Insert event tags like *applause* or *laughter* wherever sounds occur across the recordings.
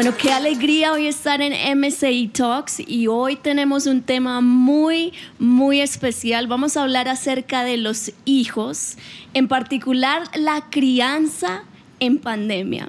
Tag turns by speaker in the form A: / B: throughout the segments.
A: Bueno, qué alegría hoy estar en MCI Talks y hoy tenemos un tema muy, muy especial. Vamos a hablar acerca de los hijos, en particular la crianza en pandemia.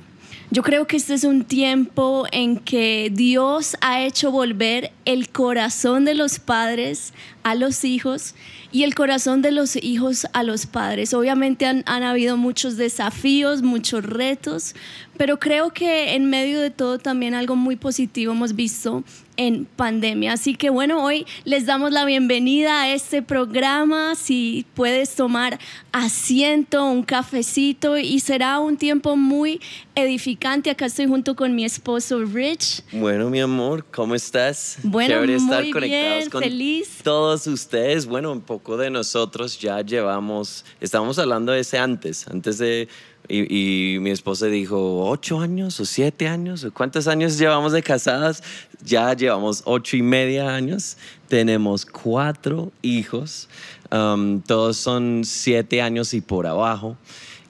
A: Yo creo que este es un tiempo en que Dios ha hecho volver el corazón de los padres a los hijos y el corazón de los hijos a los padres. Obviamente han, han, habido muchos desafíos, muchos retos, pero creo que en medio de todo también algo muy positivo hemos visto en pandemia. Así que bueno, hoy les damos la bienvenida a este programa. Si puedes tomar asiento, un cafecito y será un tiempo muy edificante. Acá estoy junto con mi esposo Rich.
B: Bueno, mi amor, ¿cómo estás?
A: Bueno,
B: Chévere
A: muy
B: estar conectados
A: bien,
B: con
A: feliz.
B: todos ustedes. Bueno, un poco de nosotros ya llevamos, estábamos hablando de ese antes, antes de y, y, mi esposa dijo, ¿ocho años o siete años? ¿Cuántos años llevamos de casadas? Ya llevamos ocho y media años. Tenemos cuatro hijos. Um, todos son siete años y por abajo.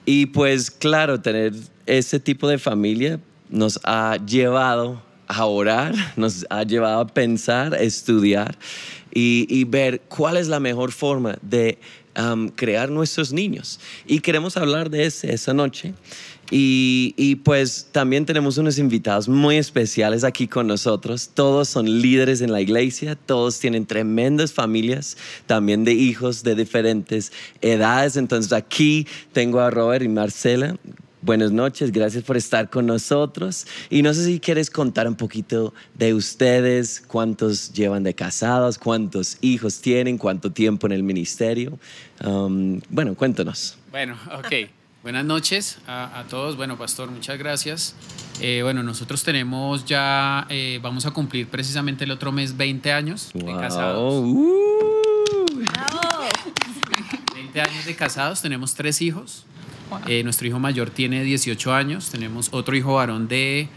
B: Y pues claro, tener ese tipo de familia nos ha llevado a orar, nos ha llevado a pensar, a estudiar y, ver cuál es la mejor forma de um, crear nuestros niños. Y queremos hablar de ese esa noche. Y, y, pues también tenemos unos invitados muy especiales aquí con nosotros. Todos son líderes en la iglesia, todos tienen tremendas familias, también de hijos de diferentes edades. Entonces aquí tengo a Robert y Marcela. Buenas noches, gracias por estar con nosotros. Y no sé si quieres contar un poquito de ustedes, cuántos llevan de casados, cuántos hijos tienen, cuánto tiempo en el ministerio. Um, bueno, cuéntanos.
C: Bueno, ok. Buenas noches a, a, todos. Bueno, pastor, muchas gracias. Eh, bueno, nosotros tenemos ya, eh, vamos a cumplir precisamente el otro mes 20 años
B: wow.
C: de casados.
B: Uh.
C: 20 años de casados, tenemos tres hijos. Eh, nuestro hijo mayor tiene 18 años, tenemos otro hijo varón de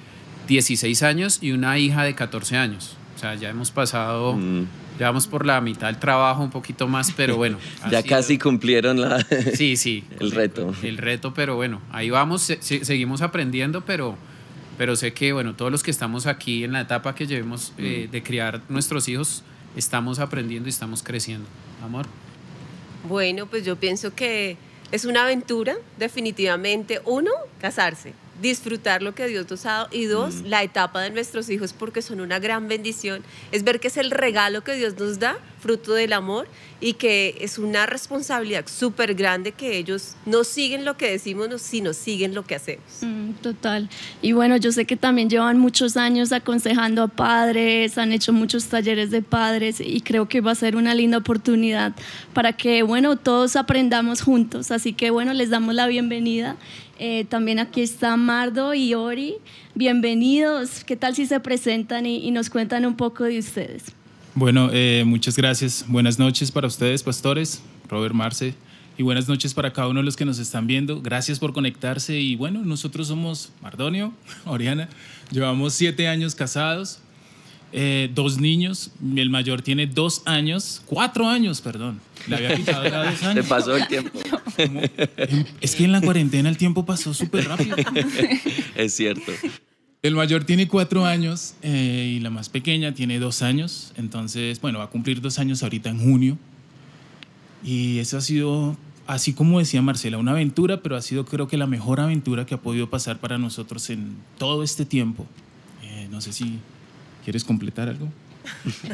C: 16 años y una hija de 14 años. O sea, ya hemos pasado, mm. ya vamos por la mitad del trabajo, un poquito más, pero *laughs* bueno.
B: ya sido, casi cumplieron la, *laughs*
C: sí, sí, *laughs*
B: el reto.
C: El, el, reto, pero bueno, ahí vamos, se, se, seguimos aprendiendo, pero, pero sé que, bueno, todos los que estamos aquí en la etapa que llevemos mm. eh, de criar nuestros hijos, estamos aprendiendo y estamos creciendo. Amor.
D: Bueno, pues yo pienso que es una aventura, definitivamente. Uno, casarse, disfrutar lo que Dios nos ha dado. Y dos, mm. la etapa de nuestros hijos, porque son una gran bendición. Es ver que es el regalo que Dios nos da, fruto del amor, y que es una responsabilidad súper grande que ellos no siguen lo que decimos, sino siguen lo que hacemos.
A: Mm, total. Y bueno, yo sé que también llevan muchos años aconsejando a padres, han hecho muchos talleres de padres, y creo que va a ser una linda oportunidad para que, bueno, todos aprendamos juntos. Así que, bueno, les damos la bienvenida. Eh, también aquí está Mardo y Ori. Bienvenidos. ¿Qué tal si se presentan y, y nos cuentan un poco de ustedes?
E: Bueno, eh, muchas gracias. Buenas noches para ustedes, pastores, Robert Marce, y buenas noches para cada uno de los que nos están viendo. Gracias por conectarse. Y bueno, nosotros somos Mardonio, *laughs* Oriana. Llevamos siete años casados, eh, dos niños. El mayor tiene dos años, cuatro años, perdón. Le había quitado dos años.
B: Se pasó el tiempo.
E: Como, es que en la cuarentena el tiempo pasó súper rápido. *laughs*
B: es cierto.
E: El mayor tiene cuatro años eh, y la más pequeña tiene dos años. Entonces, bueno, va a cumplir dos años ahorita en junio. Y eso ha sido, así como decía Marcela, una aventura, pero ha sido creo que la mejor aventura que ha podido pasar para nosotros en todo este tiempo. Eh, no sé si quieres completar algo.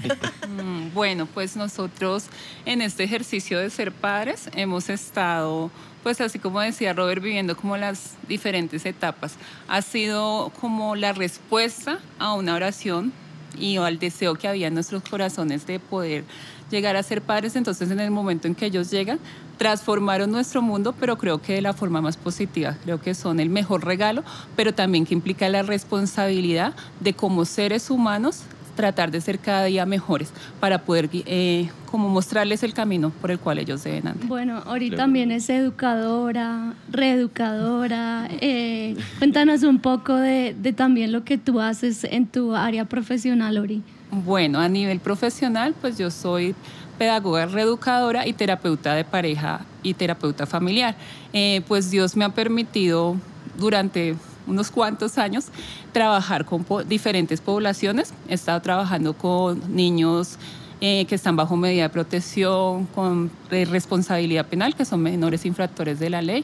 E: *laughs*
F: bueno, pues nosotros en este ejercicio de ser padres hemos estado, pues así como decía Robert, viviendo como las diferentes etapas. Ha sido como la respuesta a una oración y al deseo que había en nuestros corazones de poder llegar a ser padres. Entonces, en el momento en que ellos llegan, transformaron nuestro mundo, pero creo que de la forma más positiva. Creo que son el mejor regalo, pero también que implica la responsabilidad de como seres humanos tratar de ser cada día mejores para poder eh, como mostrarles el camino por el cual ellos deben andar.
A: Bueno, ahorita también es educadora, reeducadora. Eh, cuéntanos un poco de, de, también lo que tú haces en tu área profesional, Ori.
F: Bueno, a nivel profesional, pues yo soy pedagoga reeducadora y terapeuta de pareja y terapeuta familiar. Eh, pues Dios me ha permitido durante unos cuantos años trabajar con diferentes poblaciones. He estado trabajando con niños eh, que están bajo medida de protección, con responsabilidad penal, que son menores infractores de la ley.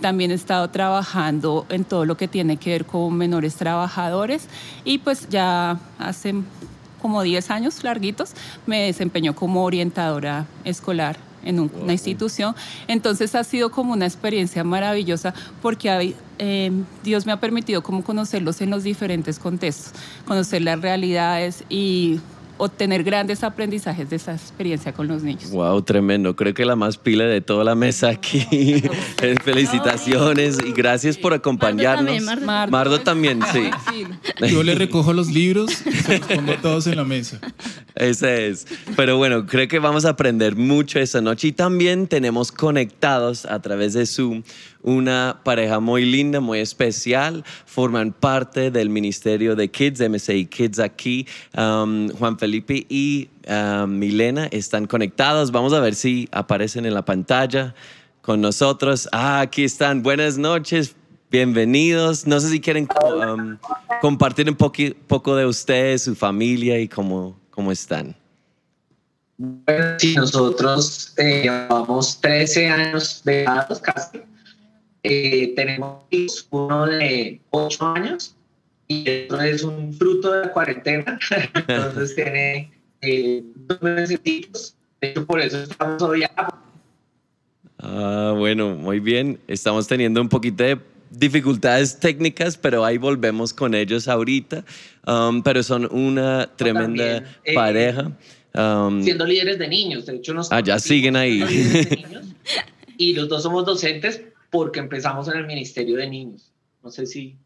F: también he estado trabajando en todo lo que tiene que ver con menores trabajadores y pues ya hace como 10 años larguitos me desempeño como orientadora escolar en una institución. Entonces ha sido como una experiencia maravillosa porque eh, Dios me ha permitido como conocerlos en los diferentes contextos, conocer las realidades y obtener grandes aprendizajes de esa experiencia con los niños.
B: Wow, tremendo. Creo que la más pila de toda la mesa aquí. *laughs* *laughs* Felicitaciones y gracias por acompañarnos. Mardo también, sí.
E: Yo le recojo los libros y se los pongo todos en la mesa. *laughs*
B: Ese es. Pero bueno, creo que vamos a aprender mucho esa noche y también tenemos conectados a través de Zoom una pareja muy linda, muy especial. Forman parte del Ministerio de Kids, MSI Kids aquí. Um, Juan Felipe y um, Milena están conectados. Vamos a ver si aparecen en la pantalla con nosotros. Ah, aquí están. Buenas noches. Bienvenidos. No sé si quieren um, compartir un poco de ustedes, su familia y cómo, cómo están.
G: Bueno, sí, nosotros eh, llevamos 13 años de edad casi. Eh, tenemos uno de 8 años y otro es un fruto de la cuarentena. *laughs* Entonces *laughs* tiene eh, dos meses. De hecho, por eso estamos hoy acá.
B: Ah, bueno, muy bien. Estamos teniendo un poquito de dificultades técnicas, pero ahí volvemos con ellos ahorita. Um, pero son una tremenda eh, pareja.
G: Um, siendo líderes de niños, de hecho nos...
B: Ah, ya siguen ahí. *laughs*
G: y los dos somos docentes porque empezamos en el Ministerio de Niños. No sé si...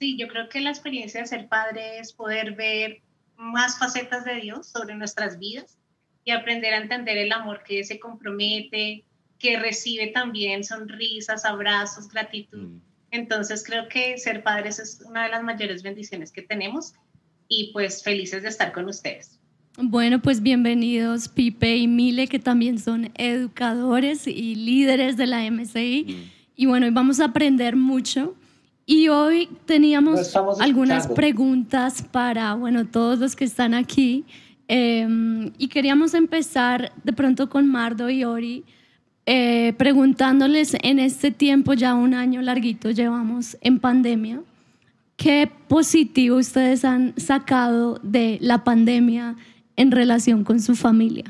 H: Sí, yo creo que la experiencia de ser padre es poder ver más facetas de Dios sobre nuestras vidas y aprender a entender el amor que se compromete, que recibe también sonrisas, abrazos, gratitud. Mm. Entonces creo que ser padres es una de las mayores bendiciones que tenemos y pues felices de estar con ustedes.
A: Bueno, pues bienvenidos Pipe y Mile, que también son educadores y líderes de la MCI. Mm. Y bueno, hoy vamos a aprender mucho. Y hoy teníamos algunas preguntas para, bueno, todos los que están aquí. Em, y queríamos empezar de pronto con Mardo y Ori eh, preguntándoles en este tiempo, ya un año larguito llevamos en pandemia, ¿qué positivo ustedes han sacado de la pandemia en relación con su familia?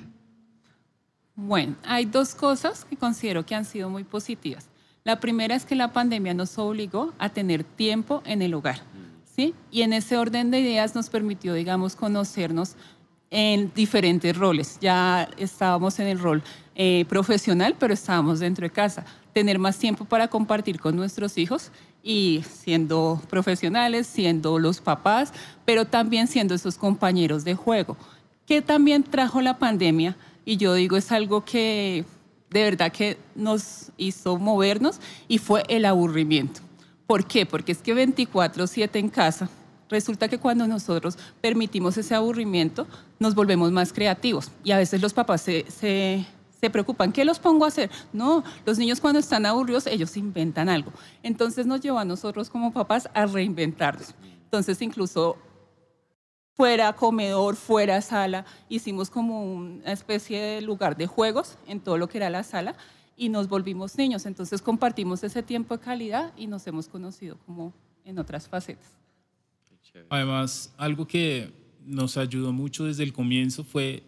F: Bueno, hay dos cosas que considero que han sido muy positivas. La primera es que la pandemia nos obligó a tener tiempo en el hogar, ¿sí? Y en ese orden de ideas nos permitió, digamos, conocernos en diferentes roles. Ya estábamos en el rol eh, profesional, pero estábamos dentro de casa. Tener más tiempo para compartir con nuestros hijos y siendo profesionales, siendo los papás, pero también siendo esos compañeros de juego. Que también trajo la pandemia y yo digo es algo que de verdad que nos hizo movernos y fue el aburrimiento. ¿Por qué? Porque es que 24/7 en casa resulta que cuando nosotros permitimos ese aburrimiento, nos volvemos más creativos. Y a veces los papás se, se, preocupan, ¿qué los pongo a hacer? No, los niños cuando están aburridos, ellos inventan algo. Entonces nos lleva a nosotros como papás a reinventarnos. Entonces incluso fuera comedor, fuera sala, hicimos como una especie de lugar de juegos en todo lo que era la sala y nos volvimos niños. Entonces compartimos ese tiempo de calidad y nos hemos conocido como en otras facetas.
E: Además, algo que nos ayudó mucho desde el comienzo fue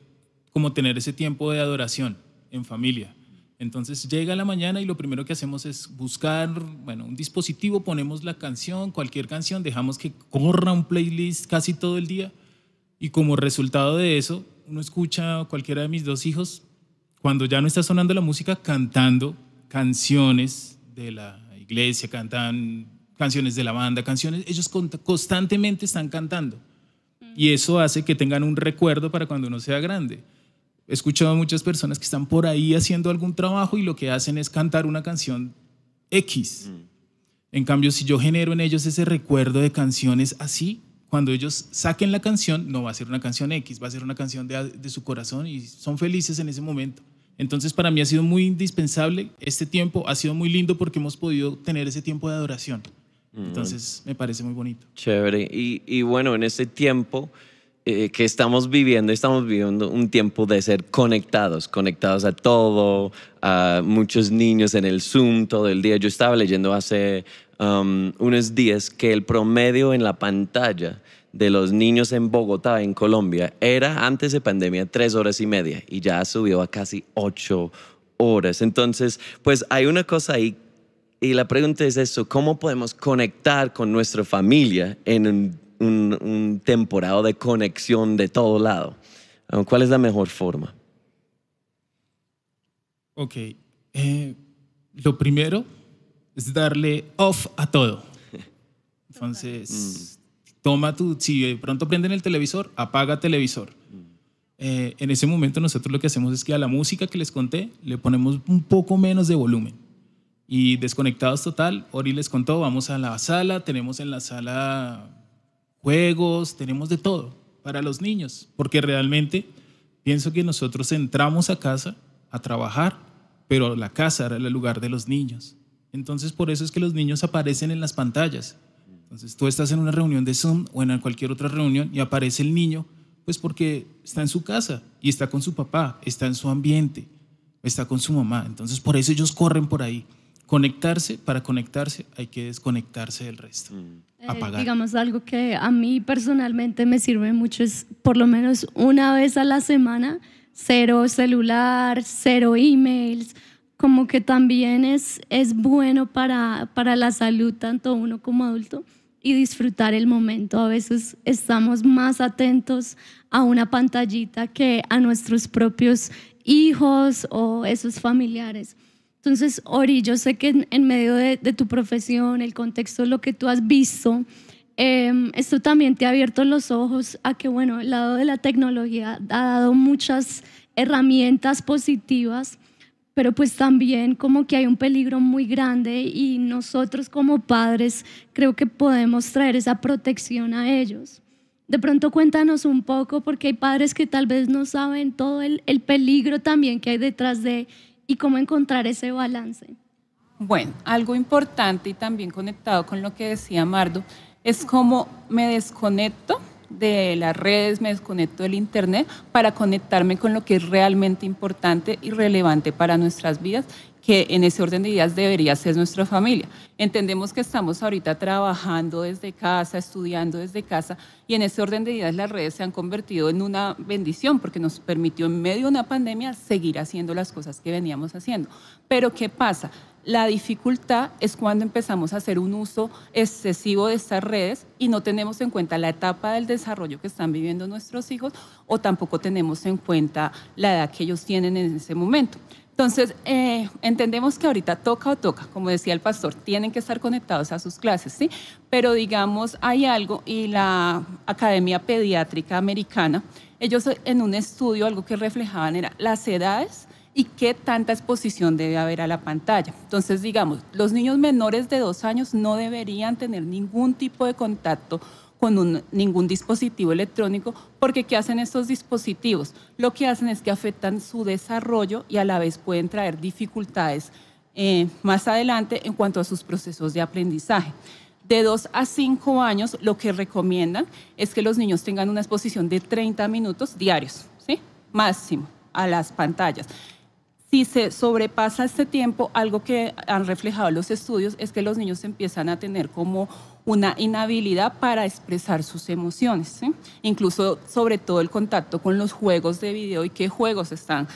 E: como tener ese tiempo de adoración en familia. Entonces llega la mañana y lo primero que hacemos es buscar, bueno, un dispositivo, ponemos la canción, cualquier canción, dejamos que corra un playlist casi todo el día y como resultado de eso, uno escucha a cualquiera de mis dos hijos, cuando ya no está sonando la música, cantando canciones de la iglesia, cantan canciones de la banda, canciones, ellos constantemente están cantando. Y eso hace que tengan un recuerdo para cuando uno sea grande. He escuchado a muchas personas que están por ahí haciendo algún trabajo y lo que hacen es cantar una canción X. En cambio, si yo genero en ellos ese recuerdo de canciones así, cuando ellos saquen la canción, no va a ser una canción X, va a ser una canción de, de su corazón y son felices en ese momento. Entonces, para mí ha sido muy indispensable este tiempo, ha sido muy lindo porque hemos podido tener ese tiempo de adoración Entonces me parece muy bonito.
B: Chévere. Y, y bueno, en ese tiempo eh, que estamos viviendo, estamos viviendo un tiempo de ser conectados, conectados a todo, a muchos niños en el Zoom todo el día. Yo estaba leyendo hace um, unos días que el promedio en la pantalla de los niños en Bogotá, en Colombia, era antes de pandemia tres horas y media y ya subió a casi ocho horas. Entonces, pues hay una cosa ahí y la pregunta es eso, ¿cómo podemos conectar con nuestra familia en un, un, un temporada de conexión de todo lado? ¿Cuál es la mejor forma?
E: Ok. eh, lo primero es darle off a todo. *laughs* Entonces, toma tu, si de pronto prenden el televisor, apaga televisor. Eh, en ese momento nosotros lo que hacemos es que a la música que les conté le ponemos un poco menos de volumen. Y desconectados total, Ori les contó, vamos a la sala, tenemos en la sala juegos, tenemos de todo para los niños, porque realmente pienso que nosotros entramos a casa a trabajar, pero la casa era el lugar de los niños. Entonces por eso es que los niños aparecen en las pantallas. Entonces tú estás en una reunión de Zoom o en cualquier otra reunión y aparece el niño, pues porque está en su casa y está con su papá, está en su ambiente, está con su mamá. Entonces por eso ellos corren por ahí. Conectarse, para conectarse hay que desconectarse del resto.
A: Eh,
E: Apagar.
A: digamos algo que a mí personalmente me sirve mucho es por lo menos una vez a la semana, cero celular, cero emails, como que también es, es bueno para, para la salud, tanto uno como adulto, y disfrutar el momento. A veces estamos más atentos a una pantallita que a nuestros propios hijos o esos familiares. Entonces, Ori, yo sé que en, en medio de, de, tu profesión, el contexto, lo que tú has visto, eh, esto también te ha abierto los ojos a que, bueno, el lado de la tecnología ha dado muchas herramientas positivas, pero pues también como que hay un peligro muy grande y nosotros como padres creo que podemos traer esa protección a ellos. De pronto cuéntanos un poco, porque hay padres que tal vez no saben todo el, el peligro también que hay detrás de y cómo encontrar ese balance.
F: Bueno, algo importante y también conectado con lo que decía Mardo, es cómo me desconecto de las redes, me desconecto del Internet para conectarme con lo que es realmente importante y relevante para nuestras vidas, que en ese orden de ideas debería ser nuestra familia. Entendemos que estamos ahorita trabajando desde casa, estudiando desde casa, y en ese orden de ideas las redes se han convertido en una bendición porque nos permitió en medio de una pandemia seguir haciendo las cosas que veníamos haciendo. Pero ¿qué pasa? La dificultad es cuando empezamos a hacer un uso excesivo de estas redes y no tenemos en cuenta la etapa del desarrollo que están viviendo nuestros hijos o tampoco tenemos en cuenta la edad que ellos tienen en ese momento. Entonces, eh, entendemos que ahorita toca o toca, como decía el pastor, tienen que estar conectados a sus clases, ¿sí? Pero digamos, hay algo y la Academia Pediátrica Americana, ellos en un estudio algo que reflejaban era las edades y qué tanta exposición debe haber a la pantalla. Entonces, digamos, los niños menores de dos años no deberían tener ningún tipo de contacto con un, ningún dispositivo electrónico, porque ¿qué hacen estos dispositivos? Lo que hacen es que afectan su desarrollo y a la vez pueden traer dificultades eh, más adelante en cuanto a sus procesos de aprendizaje. De 2 a 5 años, lo que recomiendan es que los niños tengan una exposición de 30 minutos diarios, ¿sí? máximo, a las pantallas. Si se sobrepasa este tiempo, algo que han reflejado los estudios es que los niños empiezan a tener como una inhabilidad para expresar sus emociones, incluso sobre todo el contacto con los juegos de video y qué juegos están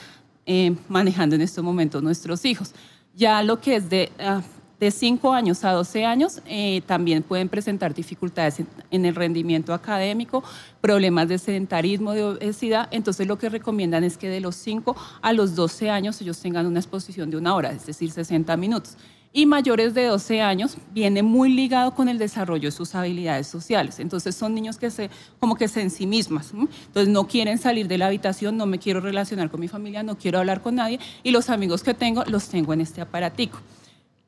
F: eh, manejando en estos momentos nuestros hijos. Ya lo que es de, uh, de 5 años a 12 años eh, también pueden presentar dificultades en, en, el rendimiento académico, problemas de sedentarismo, de obesidad. Entonces lo que recomiendan es que de los 5 a los 12 años ellos tengan una exposición de una hora, es decir, 60 minutos y mayores de 12 años viene muy ligado con el desarrollo de sus habilidades sociales. Entonces son niños que se, como que se ensimismas. ¿sí? Entonces no quieren salir de la habitación, no me quiero relacionar con mi familia, no quiero hablar con nadie y los amigos que tengo los tengo en este aparatico.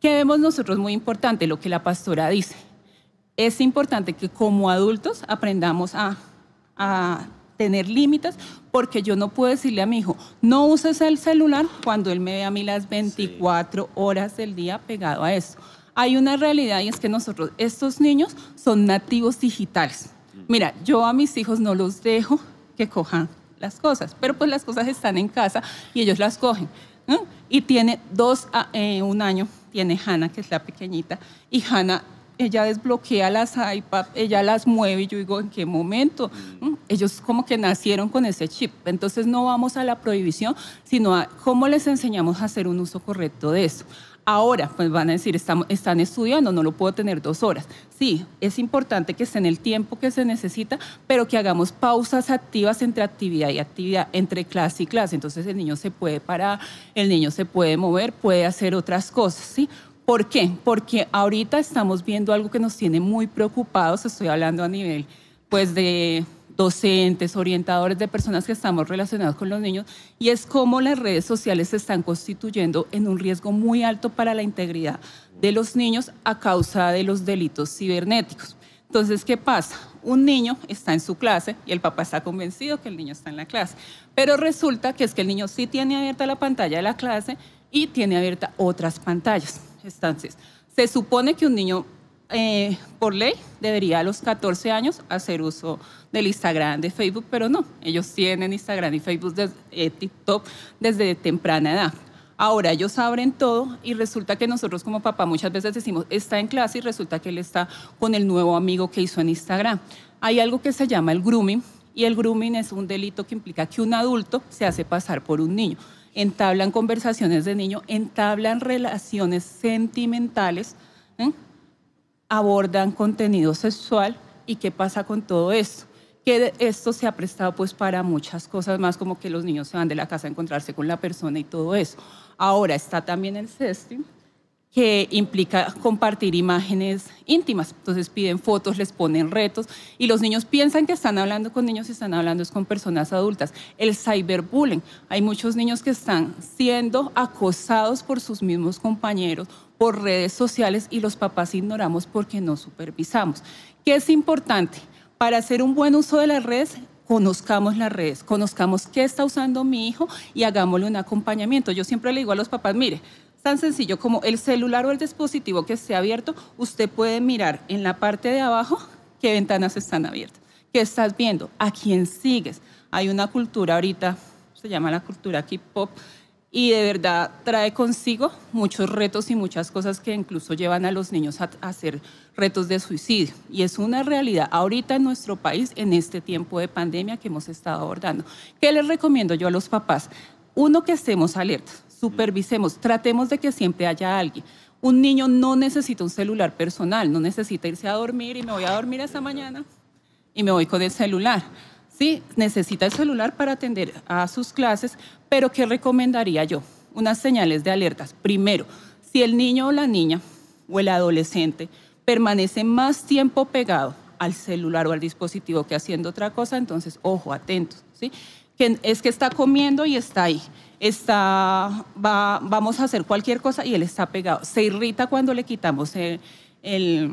F: ¿Qué vemos nosotros muy importante? Lo que la pastora dice. Es importante que como adultos aprendamos a, a tener límites, porque yo no puedo decirle a mi hijo, no uses el celular cuando él me ve a mí las 24 sí. horas del día pegado a eso. Hay una realidad y es que nosotros, estos niños son nativos digitales. Mira, yo a mis hijos no los dejo que cojan las cosas, pero pues las cosas están en casa y ellos las cogen. Y tiene dos, eh, un año, tiene Hannah, que es la pequeñita, y Hannah ella desbloquea las iPad, ella las mueve y yo digo, ¿en qué momento? Ellos como que nacieron con ese chip. Entonces no vamos a la prohibición, sino a cómo les enseñamos a hacer un uso correcto de eso. Ahora, pues van a decir, están, están estudiando, no lo puedo tener dos horas. Sí, es importante que esté en el tiempo que se necesita, pero que hagamos pausas activas entre actividad y actividad, entre clase y clase. Entonces el niño se puede parar, el niño se puede mover, puede hacer otras cosas, ¿sí? ¿Por qué? Porque ahorita estamos viendo algo que nos tiene muy preocupados, estoy hablando a nivel pues de docentes, orientadores, de personas que estamos relacionados con los niños, y es cómo las redes sociales se están constituyendo en un riesgo muy alto para la integridad de los niños a causa de los delitos cibernéticos. Entonces, ¿qué pasa? Un niño está en su clase y el papá está convencido que el niño está en la clase, pero resulta que es que el niño sí tiene abierta la pantalla de la clase y tiene abierta otras pantallas. Entonces, se supone que un niño eh, por ley debería a los 14 años hacer uso del Instagram, de Facebook, pero no, ellos tienen Instagram y Facebook, de, eh, desde temprana edad. Ahora ellos abren todo y resulta que nosotros como papá muchas veces decimos, está en clase y resulta que él está con el nuevo amigo que hizo en Instagram. Hay algo que se llama el grooming y el grooming es un delito que implica que un adulto se hace pasar por un niño entablan conversaciones de niño, entablan relaciones sentimentales, ¿eh? Abordan contenido sexual y qué pasa con todo esto. Que esto se ha prestado pues para muchas cosas más, como que los niños se van de la casa a encontrarse con la persona y todo eso. Ahora está también el sexting, que implica compartir imágenes íntimas. Entonces piden fotos, les ponen retos y los niños piensan que están hablando con niños y están hablando con personas adultas. El cyberbullying. Hay muchos niños que están siendo acosados por sus mismos compañeros por redes sociales y los papás ignoramos porque no supervisamos. ¿Qué es importante? Para hacer un buen uso de las redes, conozcamos las redes, conozcamos qué está usando mi hijo y hagámosle un acompañamiento. Yo siempre le digo a los papás, mire, tan sencillo como el celular o el dispositivo que esté abierto, usted puede mirar en la parte de abajo qué ventanas están abiertas, qué estás viendo, a quién sigues. Hay una cultura ahorita, se llama la cultura K-pop, y de verdad trae consigo muchos retos y muchas cosas que incluso llevan a los niños a, hacer retos de suicidio. Y es una realidad ahorita en nuestro país, en este tiempo de pandemia que hemos estado abordando. ¿Qué les recomiendo yo a los papás? Uno, que estemos alertas supervisemos, tratemos de que siempre haya alguien. Un niño no necesita un celular personal, no necesita irse a dormir y me voy a dormir esta mañana y me voy con el celular. Sí, necesita el celular para atender a sus clases, pero ¿qué recomendaría yo? Unas señales de alertas. Primero, si el niño o la niña o el adolescente permanece más tiempo pegado al celular o al dispositivo que haciendo otra cosa, entonces, ojo, atentos, ¿sí? Es que está comiendo y está ahí está, va, vamos a hacer cualquier cosa y él está pegado. Se irrita cuando le quitamos el,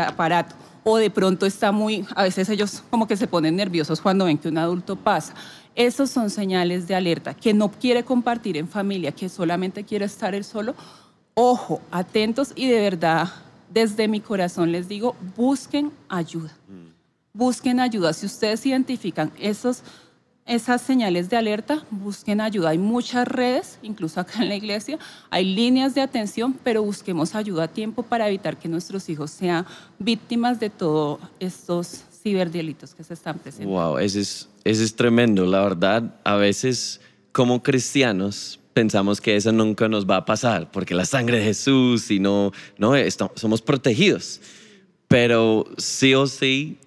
F: aparato o de pronto está muy, a veces ellos como que se ponen nerviosos cuando ven que un adulto pasa. Esos son señales de alerta, que no quiere compartir en familia, que solamente quiere estar él solo. Ojo, atentos y de verdad, desde mi corazón les digo, busquen ayuda. Mm. Busquen ayuda. Si ustedes identifican esos esas señales de alerta, busquen ayuda. Hay muchas redes, incluso acá en la iglesia, hay líneas de atención, pero busquemos ayuda a tiempo para evitar que nuestros hijos sean víctimas de todos estos ciberdelitos que se están presentando.
B: Wow, ese es, ese es tremendo. La verdad, a veces como cristianos pensamos que eso nunca nos va a pasar, porque la sangre de Jesús y no, no estamos, somos protegidos. Pero sí o sí,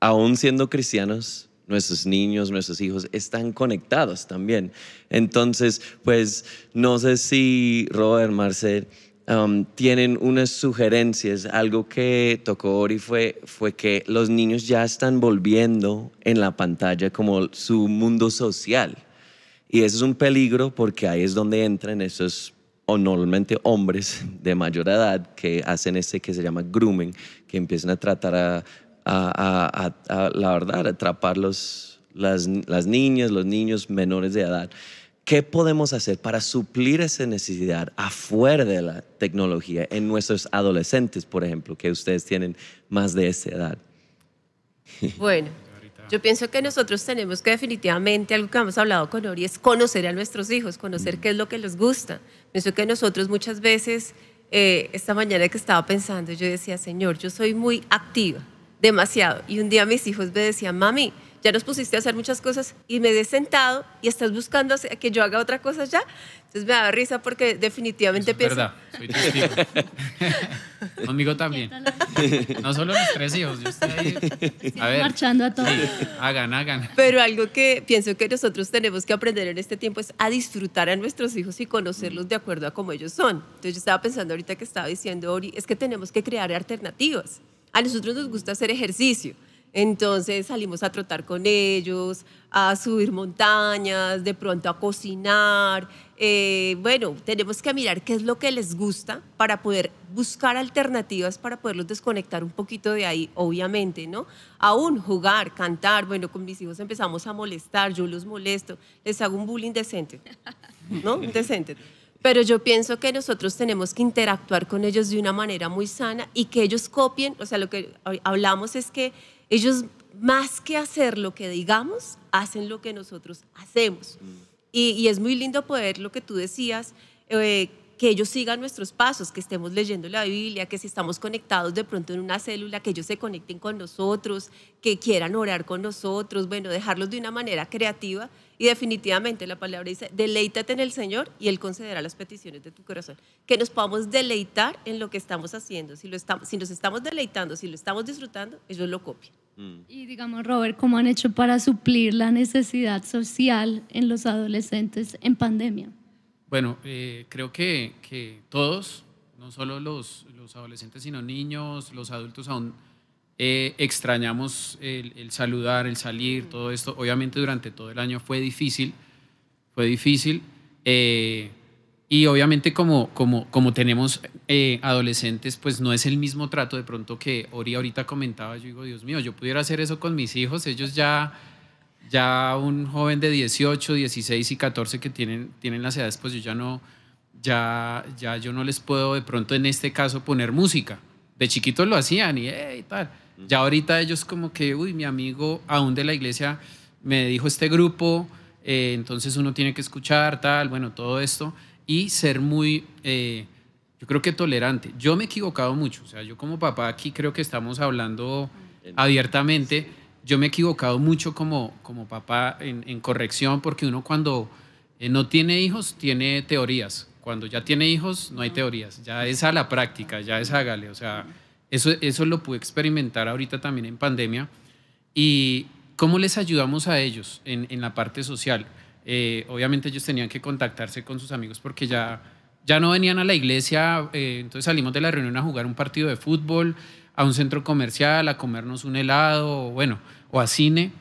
B: aún siendo cristianos, nuestros niños, nuestros hijos están conectados también. Entonces, pues no sé si Robert, Marcel, um, tienen unas sugerencias. Algo que tocó Ori fue, fue que los niños ya están volviendo en la pantalla como su mundo social. Y eso es un peligro porque ahí es donde entran esos o normalmente hombres de mayor edad que hacen este que se llama grooming, que empiezan a tratar a a, la verdad, atrapar los, las, las, niñas, los niños menores de edad. ¿Qué podemos hacer para suplir esa necesidad afuera de la tecnología en nuestros adolescentes, por ejemplo, que ustedes tienen más de esa edad? *laughs*
D: Bueno, yo pienso que nosotros tenemos que definitivamente, algo que hemos hablado con Ori, es conocer a nuestros hijos, conocer qué es lo que les gusta. Pienso que nosotros muchas veces, eh, esta mañana que estaba pensando, yo decía, Señor, yo soy muy activa, demasiado. Y un día mis hijos me decían, mami, ya nos pusiste a hacer muchas cosas y me he sentado y estás buscando que yo haga otra cosa ya. Entonces me da risa porque definitivamente
C: es verdad, soy testigo. *laughs* Conmigo también. No solo los tres hijos, yo estoy ahí.
A: A ver. Marchando a todos.
C: hagan, hagan.
D: Pero algo que pienso que nosotros tenemos que aprender en este tiempo es a disfrutar a nuestros hijos y conocerlos de acuerdo a cómo ellos son. Entonces yo estaba pensando ahorita que estaba diciendo, Ori, es que tenemos que crear alternativas. A nosotros nos gusta hacer ejercicio entonces salimos a trotar con ellos, a subir montañas, de pronto a cocinar. Eh, bueno, tenemos que mirar qué es lo que les gusta para poder buscar alternativas para poderlos desconectar un poquito de ahí, obviamente, ¿no? Aún jugar, cantar, bueno, con mis hijos empezamos a molestar, yo los molesto, les hago un bullying decente, ¿no? *laughs* Decente. Pero yo pienso que nosotros tenemos que interactuar con ellos de una manera muy sana y que ellos copien, o sea, lo que hablamos es que ellos, más que hacer lo que digamos, hacen lo que nosotros hacemos. Y, es muy lindo poder, lo que tú decías, eh, que ellos sigan nuestros pasos, que estemos leyendo la Biblia, que si estamos conectados de pronto en una célula, que ellos se conecten con nosotros, que quieran orar con nosotros, bueno, dejarlos de una manera creativa y definitivamente la palabra dice, deleítate en el Señor y Él concederá las peticiones de tu corazón. Que nos podamos deleitar en lo que estamos haciendo. Si, lo estamos, si nos estamos deleitando, si lo estamos disfrutando, ellos lo copian.
A: Mm. Y digamos, Robert, ¿cómo han hecho para suplir la necesidad social en los adolescentes en pandemia?
C: Bueno, eh, creo que, que, todos, no solo los, los, adolescentes, sino niños, los adultos aún eh, extrañamos el, saludar, el salir, todo esto. Obviamente durante todo el año fue difícil, fue difícil. Eh, y obviamente como, como, como tenemos eh, adolescentes, pues no es el mismo trato de pronto que Ori ahorita comentaba. Yo digo, Dios mío, yo pudiera hacer eso con mis hijos. Ellos ya, ya un joven de 18, 16 y 14 que tienen, tienen las edades, pues yo ya no, ya, ya yo no les puedo de pronto en este caso poner música. De chiquitos lo hacían y tal ya ahorita ellos como que, uy, mi amigo aún de la iglesia me dijo este grupo, eh, entonces uno tiene que escuchar, tal, bueno, todo esto, y ser muy, eh, yo creo que tolerante. Yo me he equivocado mucho, o sea, yo como papá aquí creo que estamos hablando abiertamente, yo me he equivocado mucho como, como papá en, corrección, porque uno cuando eh, no tiene hijos tiene teorías, cuando ya tiene hijos no hay teorías, ya es a la práctica, ya es hágale, o sea eso, eso lo pude experimentar ahorita también en pandemia. ¿Y cómo les ayudamos a ellos en, en la parte social? Eh, obviamente ellos tenían que contactarse con sus amigos porque ya, ya no venían a la iglesia, eh, entonces salimos de la reunión a jugar un partido de fútbol, a un centro comercial, a comernos un helado, o bueno, o a cine.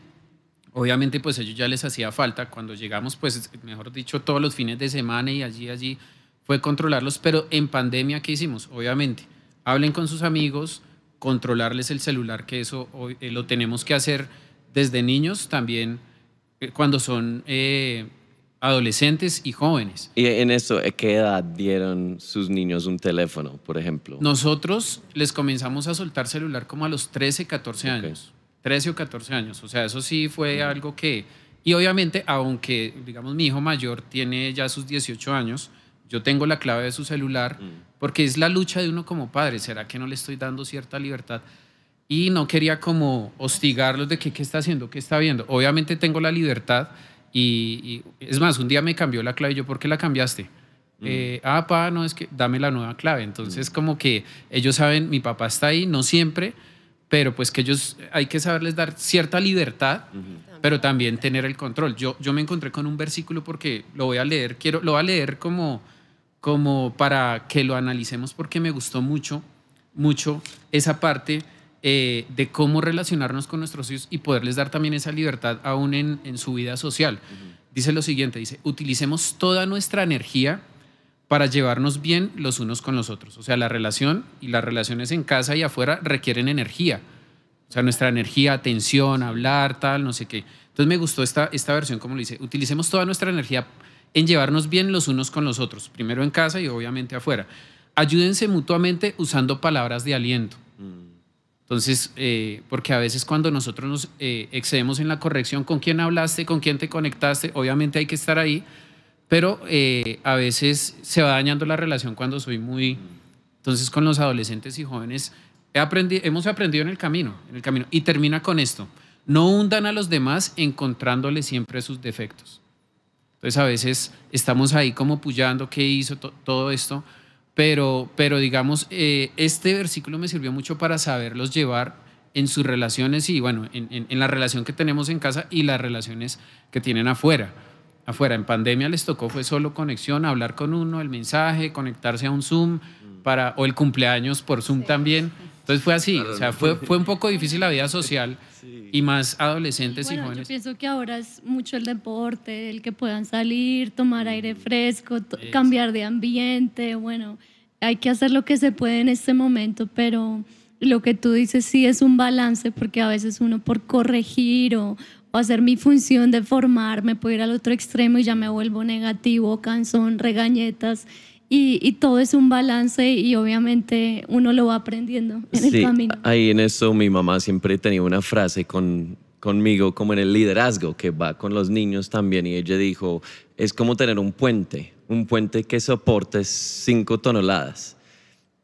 C: Obviamente pues ellos ya les hacía falta, cuando llegamos pues mejor dicho todos los fines de semana y allí, allí fue controlarlos, pero en pandemia ¿qué hicimos? Obviamente hablen con sus amigos, controlarles el celular, que eso eh, lo tenemos que hacer desde niños también eh, cuando son eh, adolescentes y jóvenes.
B: ¿Y en eso, qué edad dieron sus niños un teléfono, por ejemplo?
C: Nosotros les comenzamos a soltar celular como a los 13, 14 años. 13 o 14 años. O sea, eso sí fue algo que... Y obviamente, aunque, digamos, mi hijo mayor tiene ya sus 18 años, yo tengo la clave de su celular, mm. porque es la lucha de uno como padre, ¿será que no le estoy dando cierta libertad? Y no quería como hostigarlos de que qué está haciendo, qué está viendo. Obviamente tengo la libertad y, es más, un día me cambió la clave y yo, ¿por qué la cambiaste? Mm. Eh, ah, pa, no, es que dame la nueva clave. Entonces, mm. como que ellos saben, mi papá está ahí, no siempre, pero pues que ellos hay que saberles dar cierta libertad, pero también tener el control. Yo, yo me encontré con un versículo porque lo voy a leer, quiero, lo voy a leer como como para que lo analicemos porque me gustó mucho, mucho esa parte eh, de cómo relacionarnos con nuestros hijos y poderles dar también esa libertad aún en, en su vida social. Dice lo siguiente, dice, utilicemos toda nuestra energía para llevarnos bien los unos con los otros. O sea, la relación y las relaciones en casa y afuera requieren energía. O sea, nuestra energía, atención, hablar, tal, no sé qué. Entonces me gustó esta, esta versión, como lo dice, utilicemos toda nuestra energía en llevarnos bien los unos con los otros, primero en casa y obviamente afuera. Ayúdense mutuamente usando palabras de aliento. Entonces, eh, porque a veces cuando nosotros nos eh, excedemos en la corrección, ¿con quién hablaste? ¿Con quién te conectaste? Obviamente hay que estar ahí, pero eh, a veces se va dañando la relación cuando soy muy... Entonces, con los adolescentes y jóvenes hemos aprendido en el camino, en el camino. Y termina con esto. No hundan a los demás encontrándole siempre sus defectos. Entonces, a veces estamos ahí como puyando qué hizo todo esto pero, pero digamos, eh, este versículo me sirvió mucho para saberlos llevar en sus relaciones y bueno, en, en, la relación que tenemos en casa y las relaciones que tienen afuera. Afuera, en pandemia les tocó, fue solo conexión, hablar con uno, el mensaje, conectarse a un Zoom, para, o el cumpleaños por Zoom también. Entonces fue así, o sea, fue, fue un poco difícil la vida social y más adolescentes y jóvenes.
A: Yo pienso que ahora es mucho el deporte, el que puedan salir, tomar aire mm. fresco, cambiar de ambiente, bueno, hay que hacer lo que se puede en este momento, pero lo que tú dices sí es un balance porque a veces uno por corregir o, o hacer mi función de formar me puede ir al otro extremo y ya me vuelvo negativo, cansón, regañetas y, todo es un balance y obviamente uno lo va aprendiendo en el camino.
B: Ahí en eso mi mamá siempre tenía una frase con, conmigo como en el liderazgo que va con los niños también y ella dijo, es como tener un puente, un puente que soporte cinco toneladas,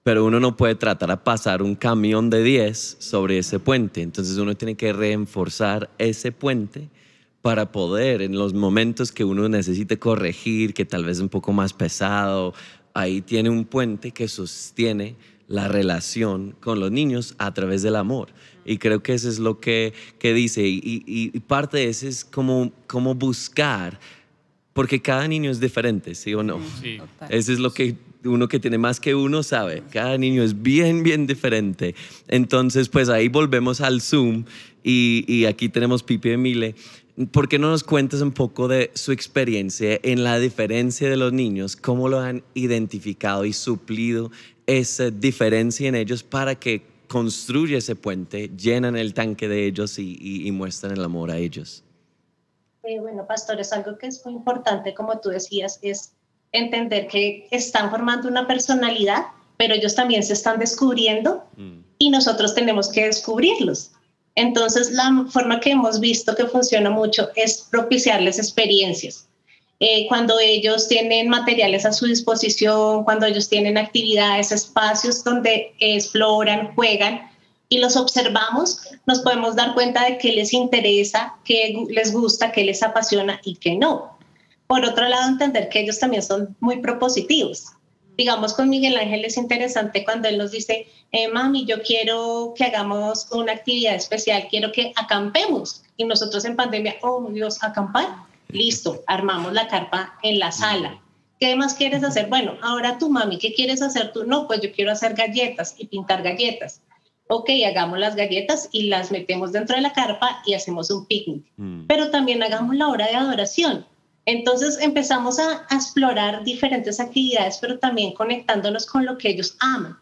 B: pero uno no puede tratar a pasar un camión de 10 sobre ese puente, entonces uno tiene que reforzar ese puente para poder en los momentos que uno necesite corregir, que tal vez es un poco más pesado, ahí tiene un puente que sostiene la relación con los niños a través del amor. Y creo que eso es lo que, que dice. Y, parte de eso es como, como buscar, porque cada niño es diferente, ¿sí o no? Sí. Eso es lo que uno que tiene más que uno sabe. Cada niño es bien, bien diferente. Entonces, pues ahí volvemos al Zoom y, y aquí tenemos Pipi Emile ¿Por qué no nos cuentas un poco de su experiencia en la diferencia de los niños? ¿Cómo lo han identificado y suplido esa diferencia en ellos para que construya ese puente, llenan el tanque de ellos y, muestran el amor a ellos?
H: Eh, bueno, pastor, es algo que es muy importante, como tú decías, es entender que están formando una personalidad, pero ellos también se están descubriendo mm. y nosotros tenemos que descubrirlos. Entonces, la forma que hemos visto que funciona mucho es propiciarles experiencias. Eh, cuando ellos tienen materiales a su disposición, cuando ellos tienen actividades, espacios donde exploran, juegan y los observamos, nos podemos dar cuenta de qué les interesa, qué les gusta, qué les apasiona y qué no. Por otro lado, entender que ellos también son muy propositivos digamos, con Miguel Ángel es interesante cuando él nos dice, eh, mami, yo quiero que hagamos una actividad especial, quiero que acampemos. Y nosotros en pandemia, oh Dios, acampar. Listo, armamos la carpa en la sala. ¿Qué más quieres hacer? Bueno, ahora tú, mami, ¿qué quieres hacer tú? No, pues yo quiero hacer galletas y pintar galletas. Ok, hagamos las galletas y las metemos dentro de la carpa y hacemos un picnic. Mm. Pero también hagamos la hora de adoración entonces empezamos a, explorar diferentes actividades, pero también conectándonos con lo que ellos aman.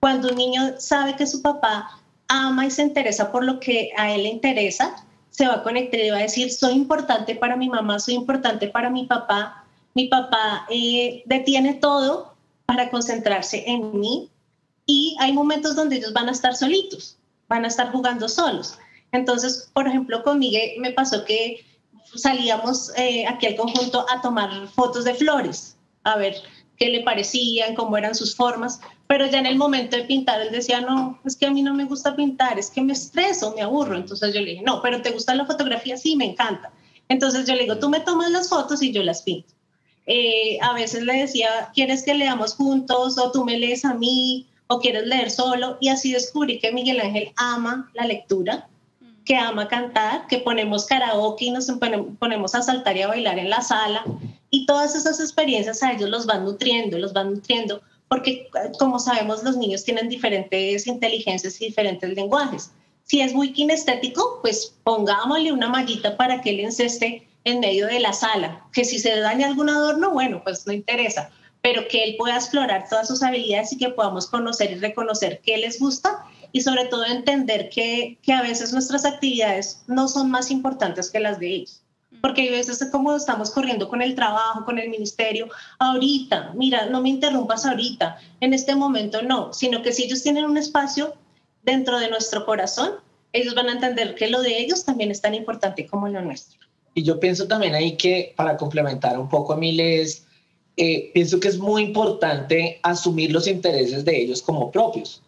H: Cuando un niño sabe que su papá ama y se interesa por lo que a él le interesa, se va a conectar y va a decir, soy importante para mi mamá, soy importante para mi papá. Mi papá eh, detiene todo para concentrarse en mí y hay momentos donde ellos van a estar solitos, van a estar jugando solos. Entonces, por ejemplo, con Miguel me pasó que salíamos eh, aquí al conjunto a tomar fotos de flores, a ver qué le parecían, cómo eran sus formas, pero ya en el momento de pintar él decía, no, es que a mí no me gusta pintar, es que me estreso, me aburro. Entonces yo le dije, no, pero ¿te gusta la fotografía? Sí, me encanta. Entonces yo le digo, tú me tomas las fotos y yo las pinto. Eh, a veces le decía, ¿quieres que leamos juntos o tú me lees a mí o quieres leer solo? Y así descubrí que Miguel Ángel ama la lectura que ama cantar, que ponemos karaoke y nos ponemos a saltar y a bailar en la sala. Y todas esas experiencias a ellos los van nutriendo, los van nutriendo, porque como sabemos los niños tienen diferentes inteligencias y diferentes lenguajes. Si es muy kinestético, pues pongámosle una mallita para que él enceste en medio de la sala, que si se daña algún adorno, bueno, pues no interesa, pero que él pueda explorar todas sus habilidades y que podamos conocer y reconocer qué les gusta y sobre todo entender que, que a veces nuestras actividades no son más importantes que las de ellos. porque a veces es como estamos corriendo con el trabajo, con el ministerio, ahorita, mira, no me interrumpas ahorita, en este momento no, sino que si ellos tienen un espacio dentro de nuestro corazón, ellos van a entender que lo de ellos también es tan importante como lo nuestro.
G: Y yo pienso también ahí que, para complementar un poco a Miles, eh, pienso que es muy importante asumir los intereses de ellos como propios.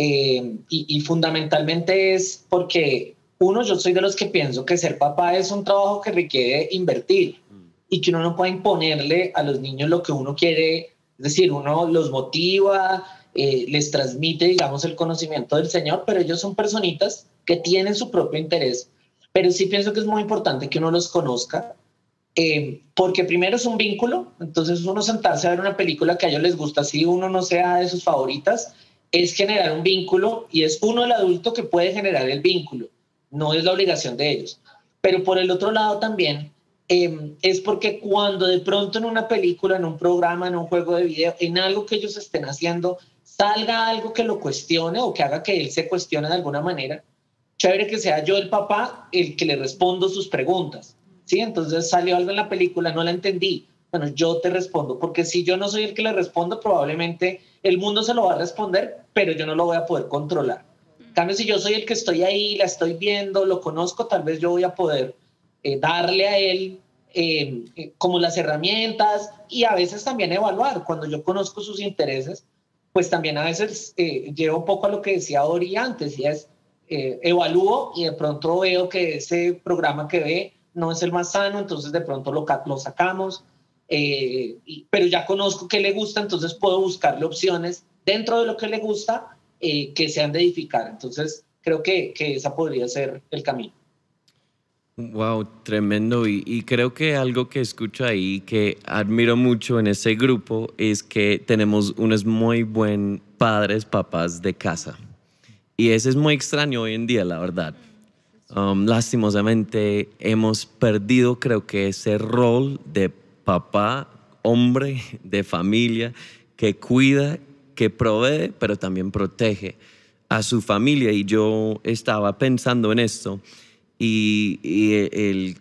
G: Eh, y, fundamentalmente es porque, uno, yo soy de los que pienso que ser papá es un trabajo que requiere invertir y que uno no puede imponerle a los niños lo que uno quiere, es decir, uno los motiva, eh, les transmite, digamos, el conocimiento del Señor, pero ellos son personitas que tienen su propio interés. Pero sí pienso que es muy importante que uno los conozca, eh, porque primero es un vínculo, entonces uno sentarse a ver una película que a ellos les gusta, si uno no sea de sus favoritas, es generar un vínculo y es uno el adulto que puede generar el vínculo, no es la obligación de ellos. Pero por el otro lado también eh, es porque cuando de pronto en una película, en un programa, en un juego de video, en algo que ellos estén haciendo, salga algo que lo cuestione o que haga que él se cuestione de alguna manera, chévere que sea yo el papá el que le respondo sus preguntas. ¿sí? Entonces salió algo en la película, no la entendí. Bueno, yo te respondo, porque si yo no soy el que le respondo, probablemente el mundo se lo va a responder, pero yo no lo voy a poder controlar. En cambio, si yo soy el que estoy ahí, la estoy viendo, lo conozco, tal vez yo voy a poder eh, darle a él eh, eh, como las herramientas y a veces también evaluar. Cuando yo conozco sus intereses, pues también a veces llevo un poco a lo que decía Ori antes, y es evalúo y de pronto veo que ese programa que ve no es el más sano, entonces de pronto lo, lo sacamos, eh, pero ya conozco qué le gusta, entonces puedo buscarle opciones dentro de lo que le gusta eh, que sean de edificar. Entonces creo que, que esa podría ser el camino.
B: Wow, tremendo. Y, y, creo que algo que escucho ahí que admiro mucho en ese grupo es que tenemos unos muy buen padres, papás de casa. Y eso es muy extraño hoy en día, la verdad. Um, lastimosamente hemos perdido creo que ese rol de papá, hombre, de familia, que cuida, que provee, pero también protege a su familia. Y yo estaba pensando en esto y, el,